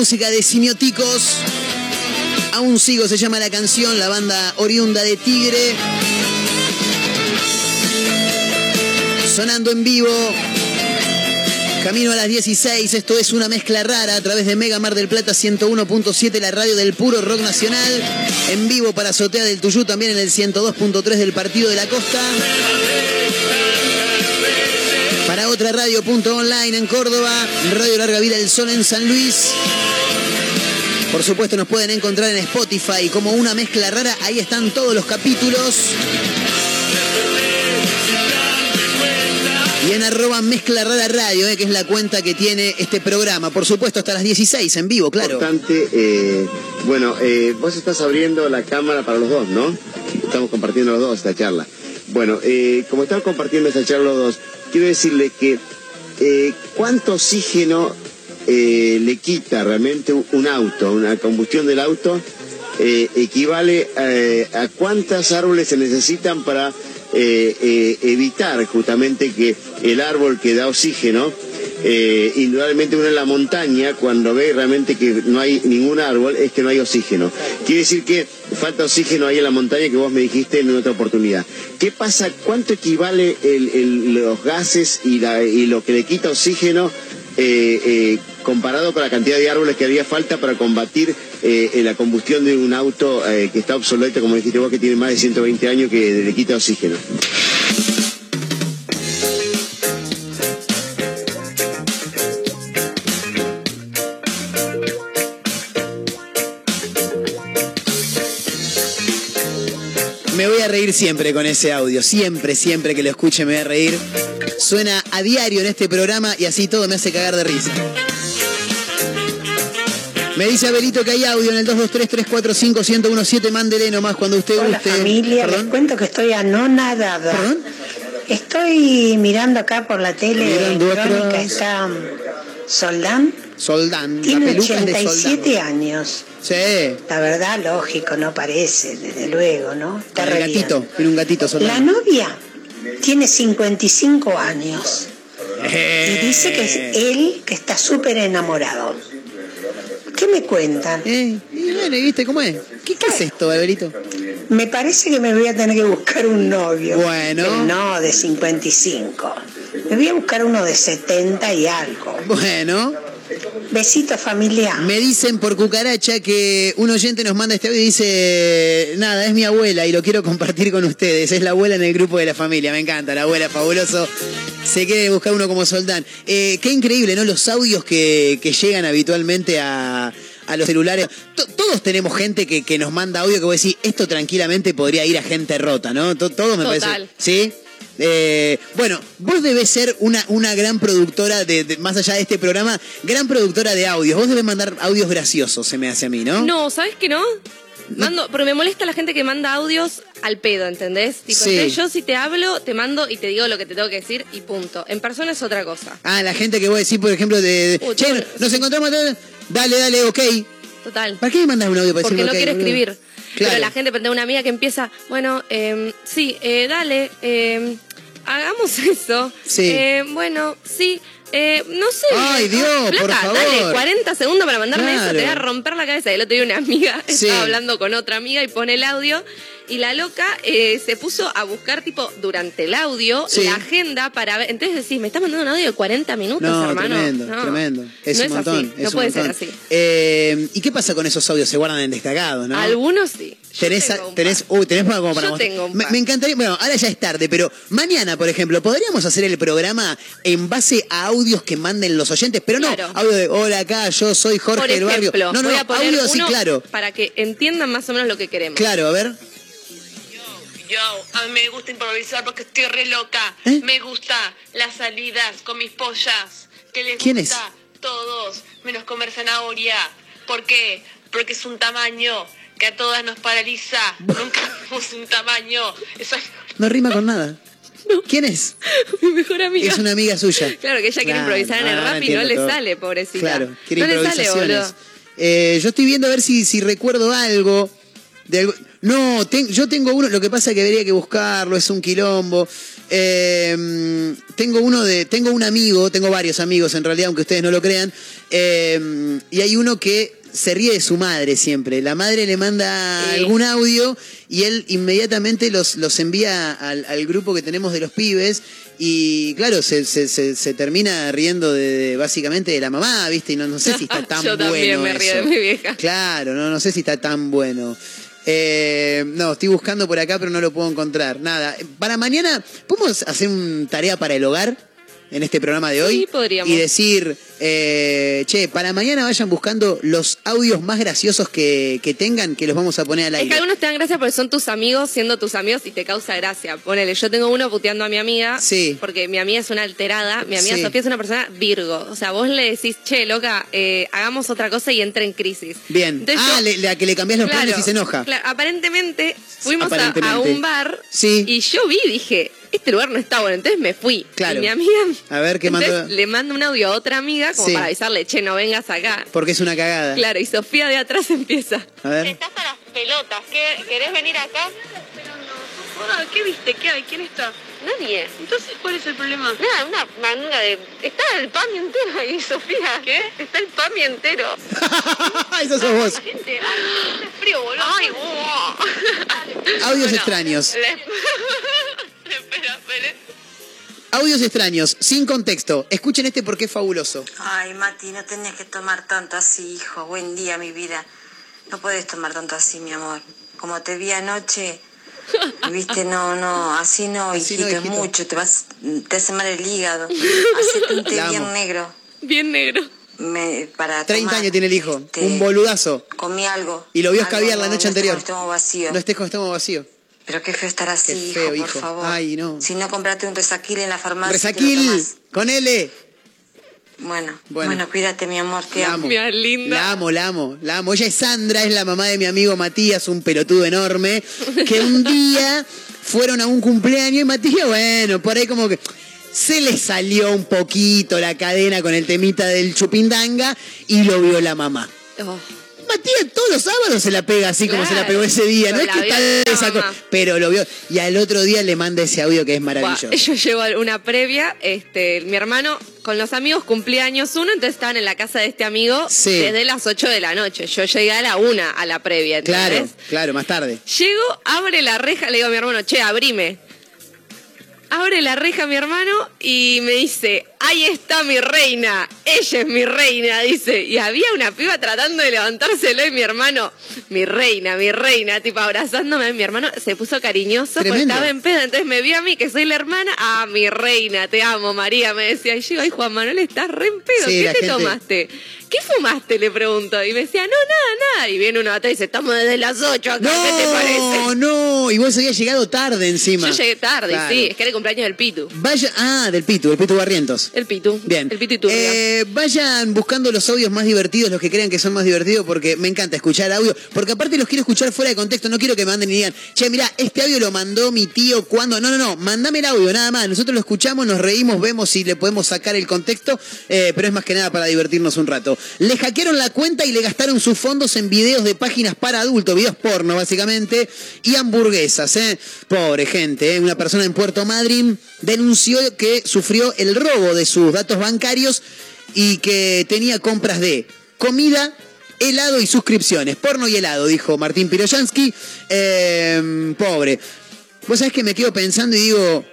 Speaker 6: Música de Simioticos. Aún sigo se llama la canción, la banda oriunda de Tigre. Sonando en vivo. Camino a las 16, esto es una mezcla rara a través de Mega Mar del Plata 101.7, la radio del puro rock nacional. En vivo para Azotea del Tuyú, también en el 102.3 del Partido de la Costa. Para otra radio punto online en Córdoba, Radio Larga Vida del Sol en San Luis. Por supuesto nos pueden encontrar en Spotify como una mezcla rara, ahí están todos los capítulos. Y en arroba mezcla rara radio, eh, que es la cuenta que tiene este programa. Por supuesto, hasta las 16 en vivo, claro.
Speaker 14: Importante, eh, bueno, eh, vos estás abriendo la cámara para los dos, ¿no? Estamos compartiendo los dos esta charla. Bueno, como estamos compartiendo esta charla los dos, quiero decirle que cuánto oxígeno eh, le quita realmente un auto, una combustión del auto, eh, equivale eh, a cuántas árboles se necesitan para eh, evitar justamente que el árbol que da oxígeno, indudablemente uno en la montaña, cuando ve realmente que no hay ningún árbol, es que no hay oxígeno. Quiere decir que falta oxígeno ahí en la montaña que vos me dijiste en otra oportunidad. ¿Qué pasa? ¿Cuánto equivale los gases y, la- y lo que le quita oxígeno eh, eh, comparado con la cantidad de árboles que haría falta para combatir eh, la combustión de un auto que está obsoleto, como dijiste vos, que tiene más de 120 años, que le quita oxígeno?
Speaker 6: Reír siempre con ese audio. Siempre, siempre que lo escuche me voy a reír. Suena a diario en este programa y así todo me hace cagar de risa. Me dice Abelito que hay audio en el 223-345-1017. Mándele nomás cuando usted
Speaker 15: Hola
Speaker 6: guste.
Speaker 15: familia, les
Speaker 6: ¿Perdón?
Speaker 15: cuento que estoy anonadada.
Speaker 6: ¿Perdón?
Speaker 15: Estoy mirando acá por la tele,
Speaker 6: Mirando
Speaker 15: Crónica, está mm, Soldán,
Speaker 6: Soldán. la
Speaker 15: tiene
Speaker 6: peluca es de
Speaker 15: 87
Speaker 6: Soldán.
Speaker 15: años.
Speaker 6: Sí.
Speaker 15: La verdad, lógico, no parece, desde luego, ¿no? Está
Speaker 6: el gatito. Tiene un gatito
Speaker 15: La
Speaker 6: Soldán.
Speaker 15: novia tiene 55 años
Speaker 6: Eh.
Speaker 15: y dice que es él que está súper enamorado. ¿Qué me cuentan?
Speaker 6: Eh, y bueno, ¿y viste cómo es? ¿Qué, qué es esto, Abelito?
Speaker 15: Me parece que me voy a tener que buscar un novio.
Speaker 6: Bueno.
Speaker 15: No de 55. Me voy a buscar uno de 70 y algo.
Speaker 6: Bueno.
Speaker 15: Besito familiar.
Speaker 6: Me dicen por cucaracha que un oyente nos manda este audio y dice, nada, es mi abuela y lo quiero compartir con ustedes. Es la abuela en el grupo de la familia. Me encanta, la abuela, fabuloso. Se quiere buscar uno como Soldán. Eh, qué increíble, ¿no? Los audios que, que llegan habitualmente a, a los celulares. To- todos tenemos gente que, que nos manda audio que vos decís, esto tranquilamente podría ir a gente rota, ¿no? To- todo me
Speaker 7: Total.
Speaker 6: parece. ¿Sí? Eh, bueno, vos debes ser una, una gran productora, de, de- más allá de este programa, gran productora de audios. Vos debes mandar audios graciosos, se me hace a mí, ¿no?
Speaker 7: No, ¿sabes qué no? Mando, porque me molesta la gente que manda audios al pedo, ¿entendés? Tipo,
Speaker 6: Sí.
Speaker 7: entonces yo si te hablo, te mando y te digo lo que te tengo que decir y punto. En persona es otra cosa.
Speaker 6: Ah, la gente que vos decís, por ejemplo, de... de,
Speaker 7: Uy,
Speaker 6: che, nos encontramos... Dale, dale, ok.
Speaker 7: Total.
Speaker 6: ¿Para qué me mandas un audio para
Speaker 7: Porque no
Speaker 6: ok,
Speaker 7: quiere
Speaker 6: boludo?
Speaker 7: escribir.
Speaker 6: Claro.
Speaker 7: Pero la gente, tengo una amiga que empieza, bueno, eh, sí, eh, dale, eh, hagamos [LAUGHS] eso.
Speaker 6: Sí.
Speaker 7: Eh, bueno, sí, eh, no sé.
Speaker 6: Ay, Dios,
Speaker 7: Flaca,
Speaker 6: por favor.
Speaker 7: Dale 40 segundos para mandarme eso, te voy a romper la cabeza. Y el otro día una amiga
Speaker 6: Sí.
Speaker 7: estaba hablando con otra amiga y pone el audio. Y la loca eh, se puso a buscar, tipo, durante el audio,
Speaker 6: Sí.
Speaker 7: la agenda para ver. Entonces decís, ¿me estás mandando un audio de 40 minutos,
Speaker 6: No,
Speaker 7: hermano?
Speaker 6: tremendo,
Speaker 7: No.
Speaker 6: tremendo. Es
Speaker 7: no
Speaker 6: un
Speaker 7: es
Speaker 6: montón.
Speaker 7: así,
Speaker 6: es
Speaker 7: no puede ser
Speaker 6: montón.
Speaker 7: así.
Speaker 6: Eh, ¿Y qué pasa con esos audios? Se guardan en destacados, ¿no?
Speaker 7: Algunos sí. Yo
Speaker 6: Tenés,
Speaker 7: tengo un
Speaker 6: tenés, uy, tenés como para
Speaker 7: Yo tengo un
Speaker 6: me, me encantaría, bueno, ahora ya es tarde, pero mañana, por ejemplo, podríamos hacer el programa en base a audios que manden los oyentes, pero no
Speaker 7: Claro.
Speaker 6: audio de hola acá, yo soy Jorge
Speaker 7: Por
Speaker 6: del barrio. No, no,
Speaker 7: voy a poner
Speaker 6: audio sí,
Speaker 7: uno
Speaker 6: claro.
Speaker 7: para que entiendan más o menos lo que queremos.
Speaker 6: Claro, a ver.
Speaker 16: Yo, a mí me gusta improvisar porque estoy re loca.
Speaker 6: ¿Eh?
Speaker 16: Me gusta las salidas con mis pollas. Que les
Speaker 6: ¿Quién es?
Speaker 16: gusta todos, menos comer zanahoria. ¿Por qué? Porque es un tamaño que a todas nos paraliza. [LAUGHS] Nunca vimos un tamaño. Eso
Speaker 6: No rima con nada. ¿Quién es? [LAUGHS]
Speaker 7: Mi mejor amiga.
Speaker 6: Es una amiga suya.
Speaker 7: Claro, que ella quiere
Speaker 6: Claro,
Speaker 7: improvisar en el
Speaker 6: ah,
Speaker 7: rap y no le
Speaker 6: todo.
Speaker 7: sale, pobrecita.
Speaker 6: Claro, quiere
Speaker 7: no le sale,
Speaker 6: improvisaciones.
Speaker 7: boludo.
Speaker 6: Eh, yo estoy viendo a ver si, si recuerdo algo. De No, ten- yo tengo uno, lo que pasa es que debería que buscarlo, es un quilombo. Eh, tengo uno de, tengo un amigo, tengo varios amigos en realidad, aunque ustedes no lo crean, eh, y hay uno que se ríe de su madre siempre. La madre le manda
Speaker 7: Sí.
Speaker 6: algún audio y él inmediatamente los, los envía al, al grupo que tenemos de los pibes. Y claro, se, se- se- se termina riendo de, de- básicamente de la mamá, ¿viste? Y no, no sé si está [LAUGHS] tan
Speaker 7: Yo
Speaker 6: bueno.
Speaker 7: también me río de
Speaker 6: eso.
Speaker 7: mi vieja.
Speaker 6: Claro, no, no sé si está tan bueno. Eh, no, estoy buscando por acá, pero no lo puedo encontrar. Nada. Para mañana, ¿podemos hacer una tarea para el hogar en este programa de hoy?
Speaker 7: Sí, podríamos.
Speaker 6: Y decir, eh, che, para mañana vayan buscando los audios más graciosos que, que tengan, que los vamos a poner al
Speaker 7: Es que
Speaker 6: aire.
Speaker 7: algunos te dan gracia porque son tus amigos, siendo tus amigos y te causa gracia. Ponele, yo tengo uno puteando a mi amiga.
Speaker 6: Sí.
Speaker 7: Porque mi amiga es una alterada. Mi amiga
Speaker 6: Sí.
Speaker 7: Sofía es una persona virgo. O sea, vos le decís, che, loca, eh, hagamos otra cosa y entra en crisis.
Speaker 6: Bien.
Speaker 7: Entonces
Speaker 6: ah,
Speaker 7: yo-
Speaker 6: le- la que le cambias los
Speaker 7: Claro,
Speaker 6: planes y se enoja.
Speaker 7: claro, aparentemente fuimos a- A, un bar
Speaker 6: Sí.
Speaker 7: y yo vi dije, este lugar no está bueno, entonces me fui.
Speaker 6: Claro.
Speaker 7: Y mi amiga
Speaker 6: A ver qué mandó.
Speaker 7: le mando un audio a otra amiga como
Speaker 6: Sí.
Speaker 7: para avisarle, che, no vengas acá.
Speaker 6: Porque es una cagada.
Speaker 7: Claro, y Sofía de atrás empieza.
Speaker 6: A ver.
Speaker 16: Estás a las pelotas. ¿Qué- ¿Querés venir acá?
Speaker 10: Ah, ¿Qué viste? ¿Qué hay? ¿Quién está?
Speaker 16: Nadie.
Speaker 10: Entonces, ¿cuál es el problema?
Speaker 16: Nada, una manga de... Está el PAMI entero ahí, Sofía. ¿Qué? Está el PAMI entero. [LAUGHS]
Speaker 6: Eso sos vos.
Speaker 16: Gente, ay, hace frío, boludo. Ay, wow.
Speaker 6: Audios extraños.
Speaker 16: Le- [LAUGHS] [LAUGHS] espera, espera.
Speaker 6: Audios extraños, sin contexto. Escuchen este porque es fabuloso.
Speaker 17: Ay, Mati, no tenés que tomar tanto así, hijo. Buen día, mi vida. No puedes tomar tanto así, mi amor. Como te vi anoche, [LAUGHS] viste, no, no, así no,
Speaker 6: Así no,
Speaker 17: hijito, es mucho, te vas, te hace mal el hígado. [LAUGHS] Hacete un té bien negro.
Speaker 7: Bien negro.
Speaker 17: Me, para
Speaker 6: 30
Speaker 17: tomar.
Speaker 6: años tiene el hijo.
Speaker 17: Este,
Speaker 6: Un boludazo.
Speaker 17: Comí algo.
Speaker 6: Y lo vio escabiar la
Speaker 17: no-
Speaker 6: noche
Speaker 17: no
Speaker 6: anterior.
Speaker 17: estómago vacío.
Speaker 6: No estés con estómago vacío.
Speaker 17: Pero qué feo estar así,
Speaker 6: Qué
Speaker 17: hijo,
Speaker 6: feo,
Speaker 17: por
Speaker 6: hijo.
Speaker 17: favor.
Speaker 6: Ay, no.
Speaker 17: Si no, comprate un resaquil en la farmacia.
Speaker 6: Resaquil, con L.
Speaker 17: Bueno,
Speaker 6: Bueno.
Speaker 17: bueno, cuídate, mi amor, te amo.
Speaker 7: Mira, linda.
Speaker 6: La amo, la amo, la amo. Ella es Sandra, es la mamá de mi amigo Matías, un pelotudo enorme, [LAUGHS] que un día fueron a un cumpleaños y Matías, bueno, por ahí como que se le salió un poquito la cadena con el temita del chupindanga y lo vio la mamá.
Speaker 7: Oh.
Speaker 6: Matías todos los sábados se la pega así como se la pegó ese día. No es que está esa
Speaker 7: mamá.
Speaker 6: co- pero lo vio. Y al otro día le manda ese audio que es maravilloso. [LAUGHS]
Speaker 7: Yo llego a una previa, este, mi hermano con los amigos cumplía años uno, entonces estaban en la casa de este amigo
Speaker 6: Sí.
Speaker 7: desde las 8 de la noche. Yo llegué a la una a la previa, ¿entendés?
Speaker 6: Claro, claro, más tarde.
Speaker 7: Llego, abre la reja, le digo a mi hermano, che, abrime. Abre la reja mi hermano y me dice, ahí está mi reina, ella es mi reina, dice. Y había una piba tratando de levantárselo y mi hermano, mi reina, mi reina, tipo abrazándome. Mi hermano se puso cariñoso porque
Speaker 6: Tremendo.
Speaker 7: estaba en pedo, entonces me vio a mí que soy la hermana, ah, mi reina, te amo, María, me decía. Y yo, ay, Juan Manuel, estás re en pedo,
Speaker 6: Sí,
Speaker 7: ¿qué te
Speaker 6: gente-
Speaker 7: tomaste? ¿Qué fumaste? Le pregunto. Y me decía, no, nada, nada. Y viene uno atrás y dice, estamos desde las 8 acá, ¿qué te parece?
Speaker 6: No, no, y vos habías llegado tarde encima.
Speaker 7: Yo llegué tarde,
Speaker 6: Claro.
Speaker 7: sí, es que era el cumpleaños del Pitu.
Speaker 6: Vaya, ah, del Pitu, el Pitu Barrientos.
Speaker 7: El Pitu.
Speaker 6: Bien.
Speaker 7: El Pitu y.
Speaker 6: Eh, vayan buscando los audios más divertidos, los que crean que son más divertidos, porque me encanta escuchar audio. Porque aparte los quiero escuchar fuera de contexto, no quiero que me manden y digan, che, mirá, este audio lo mandó mi tío cuando. No, no, no, mandame el audio, nada más. Nosotros lo escuchamos, nos reímos, vemos si le podemos sacar el contexto, eh, pero es más que nada para divertirnos un rato. Le hackearon la cuenta y le gastaron sus fondos en videos de páginas para adultos, videos porno, básicamente, y hamburguesas, ¿eh? Pobre gente, ¿eh? Una persona en Puerto Madryn denunció que sufrió el robo de sus datos bancarios y que tenía compras de comida, helado y suscripciones. Porno y helado, dijo Martín Piroyansky. Eh, pobre. Vos sabés que me quedo pensando y digo,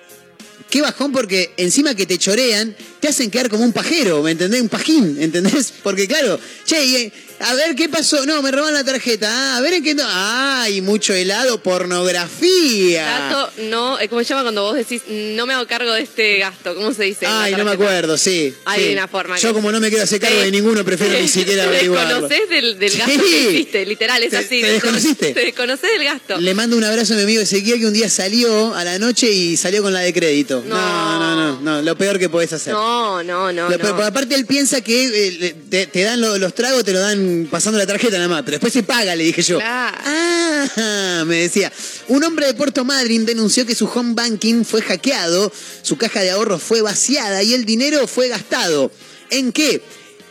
Speaker 6: qué bajón porque encima que te chorean, te hacen quedar como un pajero, ¿me entendés? Un pajín, ¿entendés? Porque claro, che, y, eh, a ver qué pasó, no, me roban la tarjeta, ah, a ver en qué no, ay, mucho helado, pornografía.
Speaker 7: Gasto, no, ¿cómo se llama cuando vos decís, no me hago cargo de este gasto? ¿Cómo se dice?
Speaker 6: Ay, no me acuerdo, sí.
Speaker 7: Hay
Speaker 6: sí.
Speaker 7: una forma.
Speaker 6: Yo
Speaker 7: que-
Speaker 6: como no me quiero hacer cargo
Speaker 7: Sí.
Speaker 6: de ninguno, prefiero ni siquiera [LAUGHS]
Speaker 7: Te
Speaker 6: averiguarlo.
Speaker 7: desconoces del, del gasto que hiciste, literal, es
Speaker 6: ¿Te-
Speaker 7: así.
Speaker 6: te desconociste?
Speaker 7: Te desconoces del gasto.
Speaker 6: Le mando un abrazo a mi amigo Ezequiel que un día salió a la noche y salió con la de crédito. No, no, no, no, lo peor que podés hacer.
Speaker 7: No, no, no.
Speaker 6: Lo peor- aparte él piensa que eh, te, te dan lo- los tragos, te lo dan pasando la tarjeta nada más, pero después se paga, le dije yo.
Speaker 7: Claro.
Speaker 6: Ah, me decía. Un hombre de Puerto Madryn denunció que su home banking fue hackeado, su caja de ahorros fue vaciada y el dinero fue gastado. ¿En qué?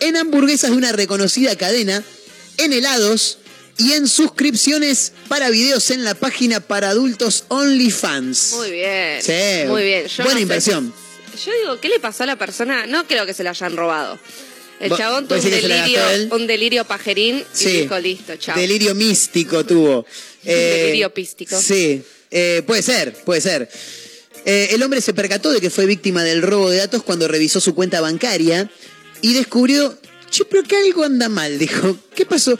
Speaker 6: En hamburguesas de una reconocida cadena, en helados, y en suscripciones para videos en la página para adultos OnlyFans.
Speaker 7: Muy bien.
Speaker 6: Sí.
Speaker 7: Muy bien. Yo
Speaker 6: Buena
Speaker 7: no sé
Speaker 6: inversión.
Speaker 7: si- yo digo, ¿qué le pasó a la persona? No creo que se la hayan robado. El
Speaker 6: ¿Vos-
Speaker 7: chabón tuvo un delirio, un delirio pajerín y
Speaker 6: Sí.
Speaker 7: dijo, listo, chao.
Speaker 6: Delirio místico tuvo. [LAUGHS] Eh,
Speaker 7: delirio pístico.
Speaker 6: Sí, eh, puede ser, puede ser. Eh, el hombre se percató de que fue víctima del robo de datos cuando revisó su cuenta bancaria y descubrió, che, pero que algo anda mal, dijo. ¿Qué pasó?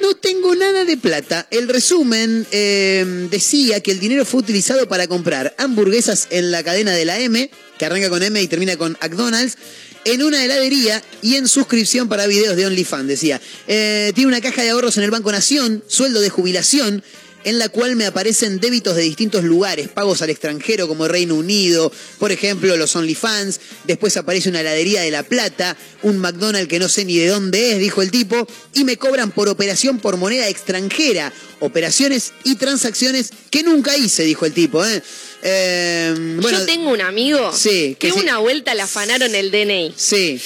Speaker 6: No tengo nada de plata. El resumen eh, decía que el dinero fue utilizado para comprar hamburguesas en la cadena de la M, que arranca con M y termina con McDonald's, en una heladería y en suscripción para videos de OnlyFans, decía. Eh, tiene una caja de ahorros en el Banco Nación, sueldo de jubilación, en la cual me aparecen débitos de distintos lugares, pagos al extranjero como Reino Unido, por ejemplo, los OnlyFans, después aparece una heladería de La Plata, un McDonald's que no sé ni de dónde es, dijo el tipo, y me cobran por operación por moneda extranjera, operaciones y transacciones que nunca hice, dijo el tipo. ¿eh? Eh, bueno,
Speaker 7: Yo tengo un amigo
Speaker 6: Sí, que
Speaker 7: que
Speaker 6: sí.
Speaker 7: una vuelta le afanaron el DNI.
Speaker 6: Sí.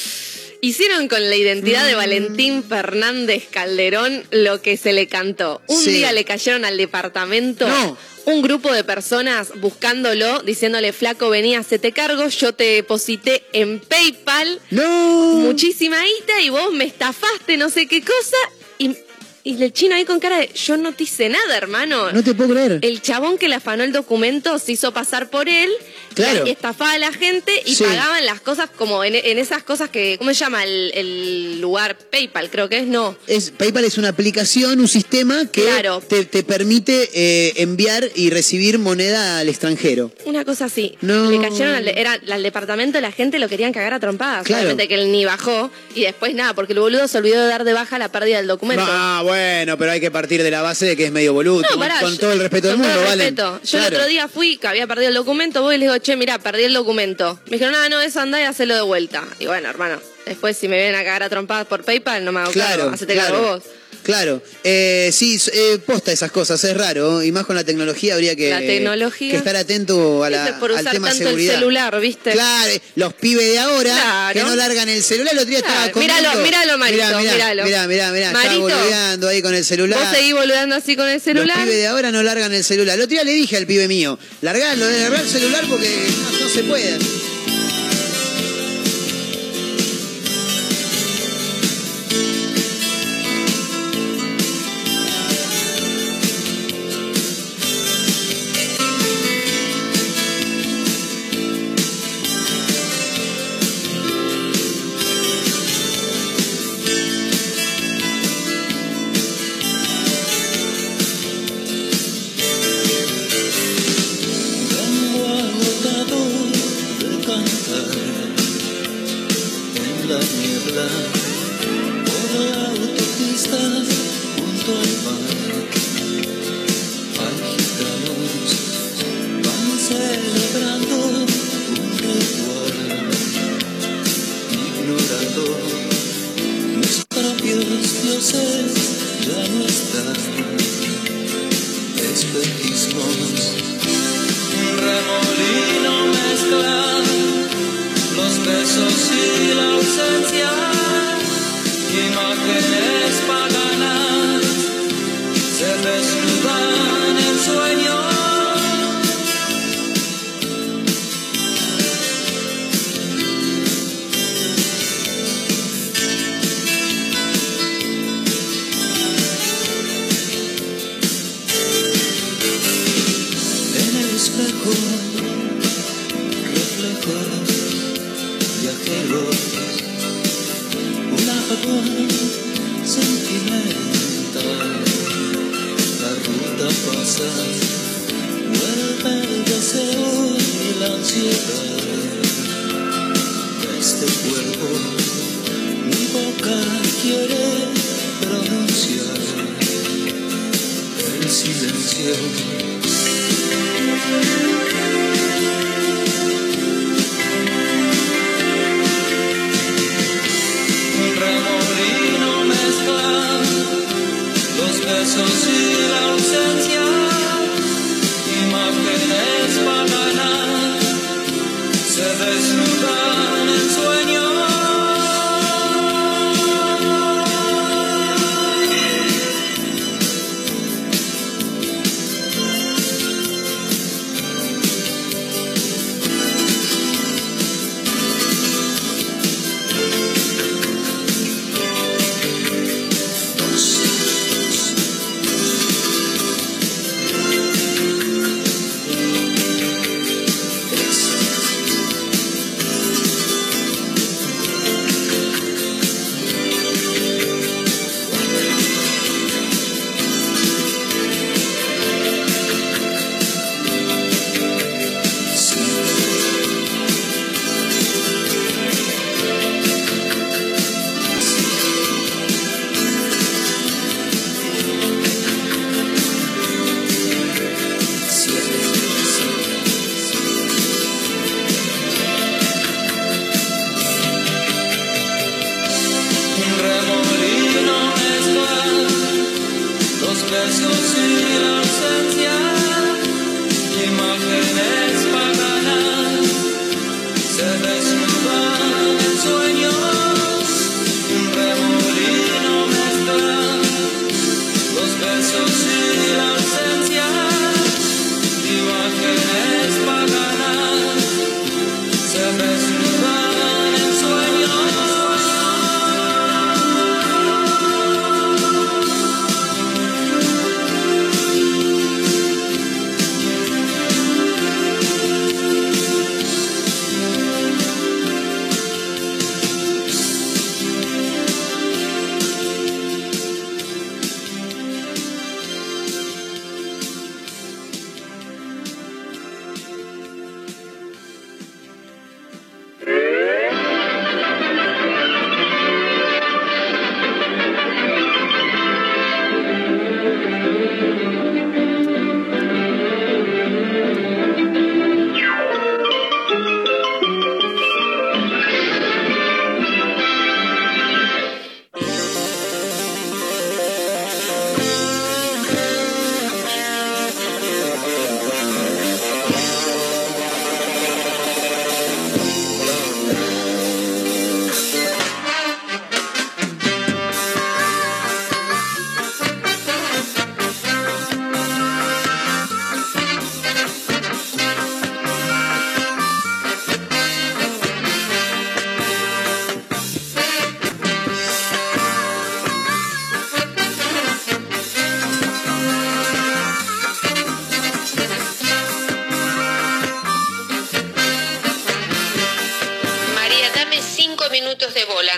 Speaker 7: Hicieron con la identidad
Speaker 6: Mm.
Speaker 7: de Valentín Fernández Calderón lo que se le cantó. Un
Speaker 6: Sí.
Speaker 7: día le cayeron al departamento un grupo de personas buscándolo, diciéndole, flaco, venía, se te cargo, yo te deposité en PayPal
Speaker 6: no.
Speaker 7: muchísima guita y vos me estafaste no sé qué cosa. Y, y el chino ahí con cara de, yo no te hice nada, hermano.
Speaker 6: No te puedo creer.
Speaker 7: El chabón que le afanó el documento se hizo pasar por él
Speaker 6: Claro.
Speaker 7: y estafaba a la gente y
Speaker 6: Sí.
Speaker 7: pagaban las cosas como en, en esas cosas que, ¿cómo se llama? El, el lugar PayPal, creo que es, no.
Speaker 6: Es, PayPal es una aplicación, un sistema que
Speaker 7: Claro.
Speaker 6: te, te permite eh, enviar y recibir moneda al extranjero.
Speaker 7: Una cosa así.
Speaker 6: No.
Speaker 7: Le cayeron al, era, al departamento, la gente lo querían cagar a trompadas.
Speaker 6: Claro.
Speaker 7: Solamente que él ni bajó y después nada, porque el boludo se olvidó de dar de baja la pérdida del documento.
Speaker 6: Ah, bueno, pero hay que partir de la base de que es medio boludo.
Speaker 7: No,
Speaker 6: con,
Speaker 7: pará,
Speaker 6: con
Speaker 7: yo-
Speaker 6: todo el respeto del mundo,
Speaker 7: todo el
Speaker 6: ¿vale?
Speaker 7: Yo el otro día fui, que había perdido el documento, voy y les digo, che, mirá, perdí el documento. Me dijeron, no, no, eso andá y hacelo de vuelta. Y bueno, hermano, después si me vienen a cagar a trompadas por PayPal, no me hago
Speaker 6: Claro,
Speaker 7: cargo, hacete
Speaker 6: claro.
Speaker 7: cargo vos.
Speaker 6: Claro, eh, sí, eh, posta esas cosas, es raro, y más con la tecnología habría que,
Speaker 7: La tecnología.
Speaker 6: que estar atento a la,
Speaker 7: por
Speaker 6: al
Speaker 7: usar
Speaker 6: tema
Speaker 7: tanto
Speaker 6: seguridad.
Speaker 7: el celular, ¿viste?
Speaker 6: Claro, eh, los pibes de ahora
Speaker 7: Claro.
Speaker 6: que no largan el celular, el otro día estaba
Speaker 7: Claro,
Speaker 6: comiendo.
Speaker 7: míralo, míralo, Marito,
Speaker 6: mirá, mirá,
Speaker 7: míralo.
Speaker 6: Mirá, mirá, mirá, estaba
Speaker 7: Marito,
Speaker 6: boludeando ahí con el celular.
Speaker 7: Vos seguís boludeando así con el
Speaker 6: Los
Speaker 7: celular.
Speaker 6: pibes de ahora no largan el celular. El otro día le dije al pibe mío, largalo, largar el celular porque no, no se puede.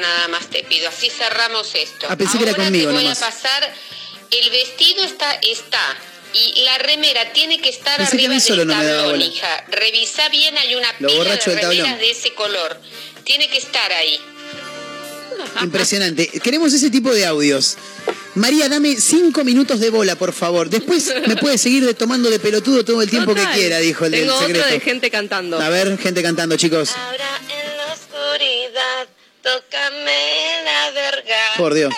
Speaker 18: Nada más te pido, así cerramos esto.
Speaker 6: Ah, pensé que era
Speaker 18: Ahora
Speaker 6: conmigo
Speaker 18: te voy
Speaker 6: nomás.
Speaker 18: a pasar, el vestido está, está, y la remera tiene que estar
Speaker 6: Pensé que a
Speaker 18: arriba
Speaker 6: mí solo
Speaker 18: del
Speaker 6: no
Speaker 18: tablón, hija. Revisa bien, hay una
Speaker 6: Lo
Speaker 18: pila
Speaker 6: borracho
Speaker 18: de
Speaker 6: del tablón.
Speaker 18: remeras de ese color. Tiene que estar ahí. [LAUGHS]
Speaker 6: Impresionante. Queremos ese tipo de audios. María, dame cinco minutos de bola, por favor. Después me puede seguir de- tomando de pelotudo todo el tiempo
Speaker 7: Total.
Speaker 6: que quiera, dijo el del
Speaker 7: Tengo otro
Speaker 6: secreto.
Speaker 7: de gente cantando.
Speaker 6: A ver, gente cantando, chicos.
Speaker 18: En la oscuridad, tócame la verga.
Speaker 6: Por Dios.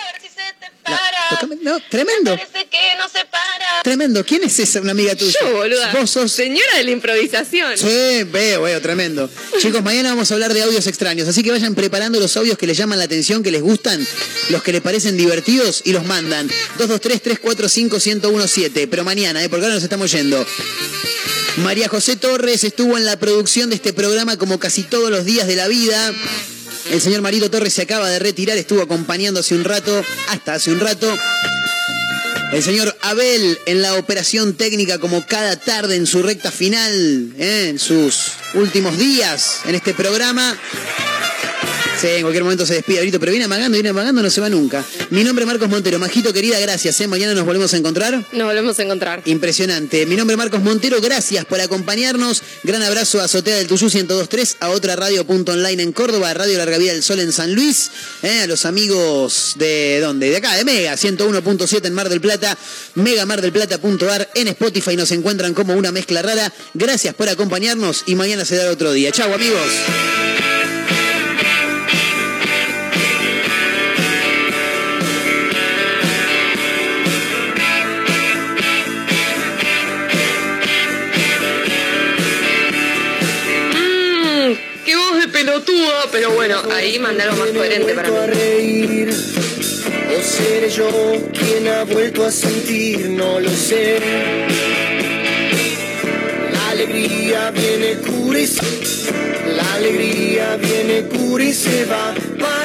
Speaker 6: La- tócame- no, tremendo.
Speaker 18: Parece que no se para.
Speaker 6: Tremendo. ¿Quién es esa, una amiga tuya?
Speaker 7: Yo, boluda.
Speaker 6: Vos sos.
Speaker 7: Señora de la improvisación.
Speaker 6: Sí, veo, veo, tremendo. Chicos, mañana vamos a hablar de audios extraños, así que vayan preparando los audios que les llaman la atención, que les gustan, los que les parecen divertidos y los mandan. 223-345-1017. Pero mañana, ¿eh? porque ahora nos estamos yendo. María José Torres estuvo en la producción de este programa como casi todos los días de la vida. El señor Marito Torres se acaba de retirar, estuvo acompañando hace un rato, hasta hace un rato. El señor Abel en la operación técnica como cada tarde en su recta final, ¿eh? en sus últimos días en este programa. Sí, en cualquier momento se despide ahorita, pero viene amagando, viene amagando, no se va nunca. Mi nombre es Marcos Montero. Majito, querida, gracias. ¿eh? Mañana nos volvemos a encontrar.
Speaker 7: Nos volvemos a encontrar.
Speaker 6: Impresionante. Mi nombre es Marcos Montero, gracias por acompañarnos. Gran abrazo a Azotea del Tuyú 1023, a otra radio.online en Córdoba, a Radio Larga Vida del Sol en San Luis, eh, a los amigos de dónde? De acá, de Mega, 101.7 en Mar del Plata, megamardelplata.ar, en Spotify nos encuentran como una mezcla rara. Gracias por acompañarnos y mañana se dará otro día. Chau amigos.
Speaker 7: Pelotuda, pero bueno, ahí mandé algo más coherente para mí.
Speaker 11: O seré yo quien ha vuelto a sentir, no lo sé. La alegría viene cura y se, la alegría viene cura y se va. va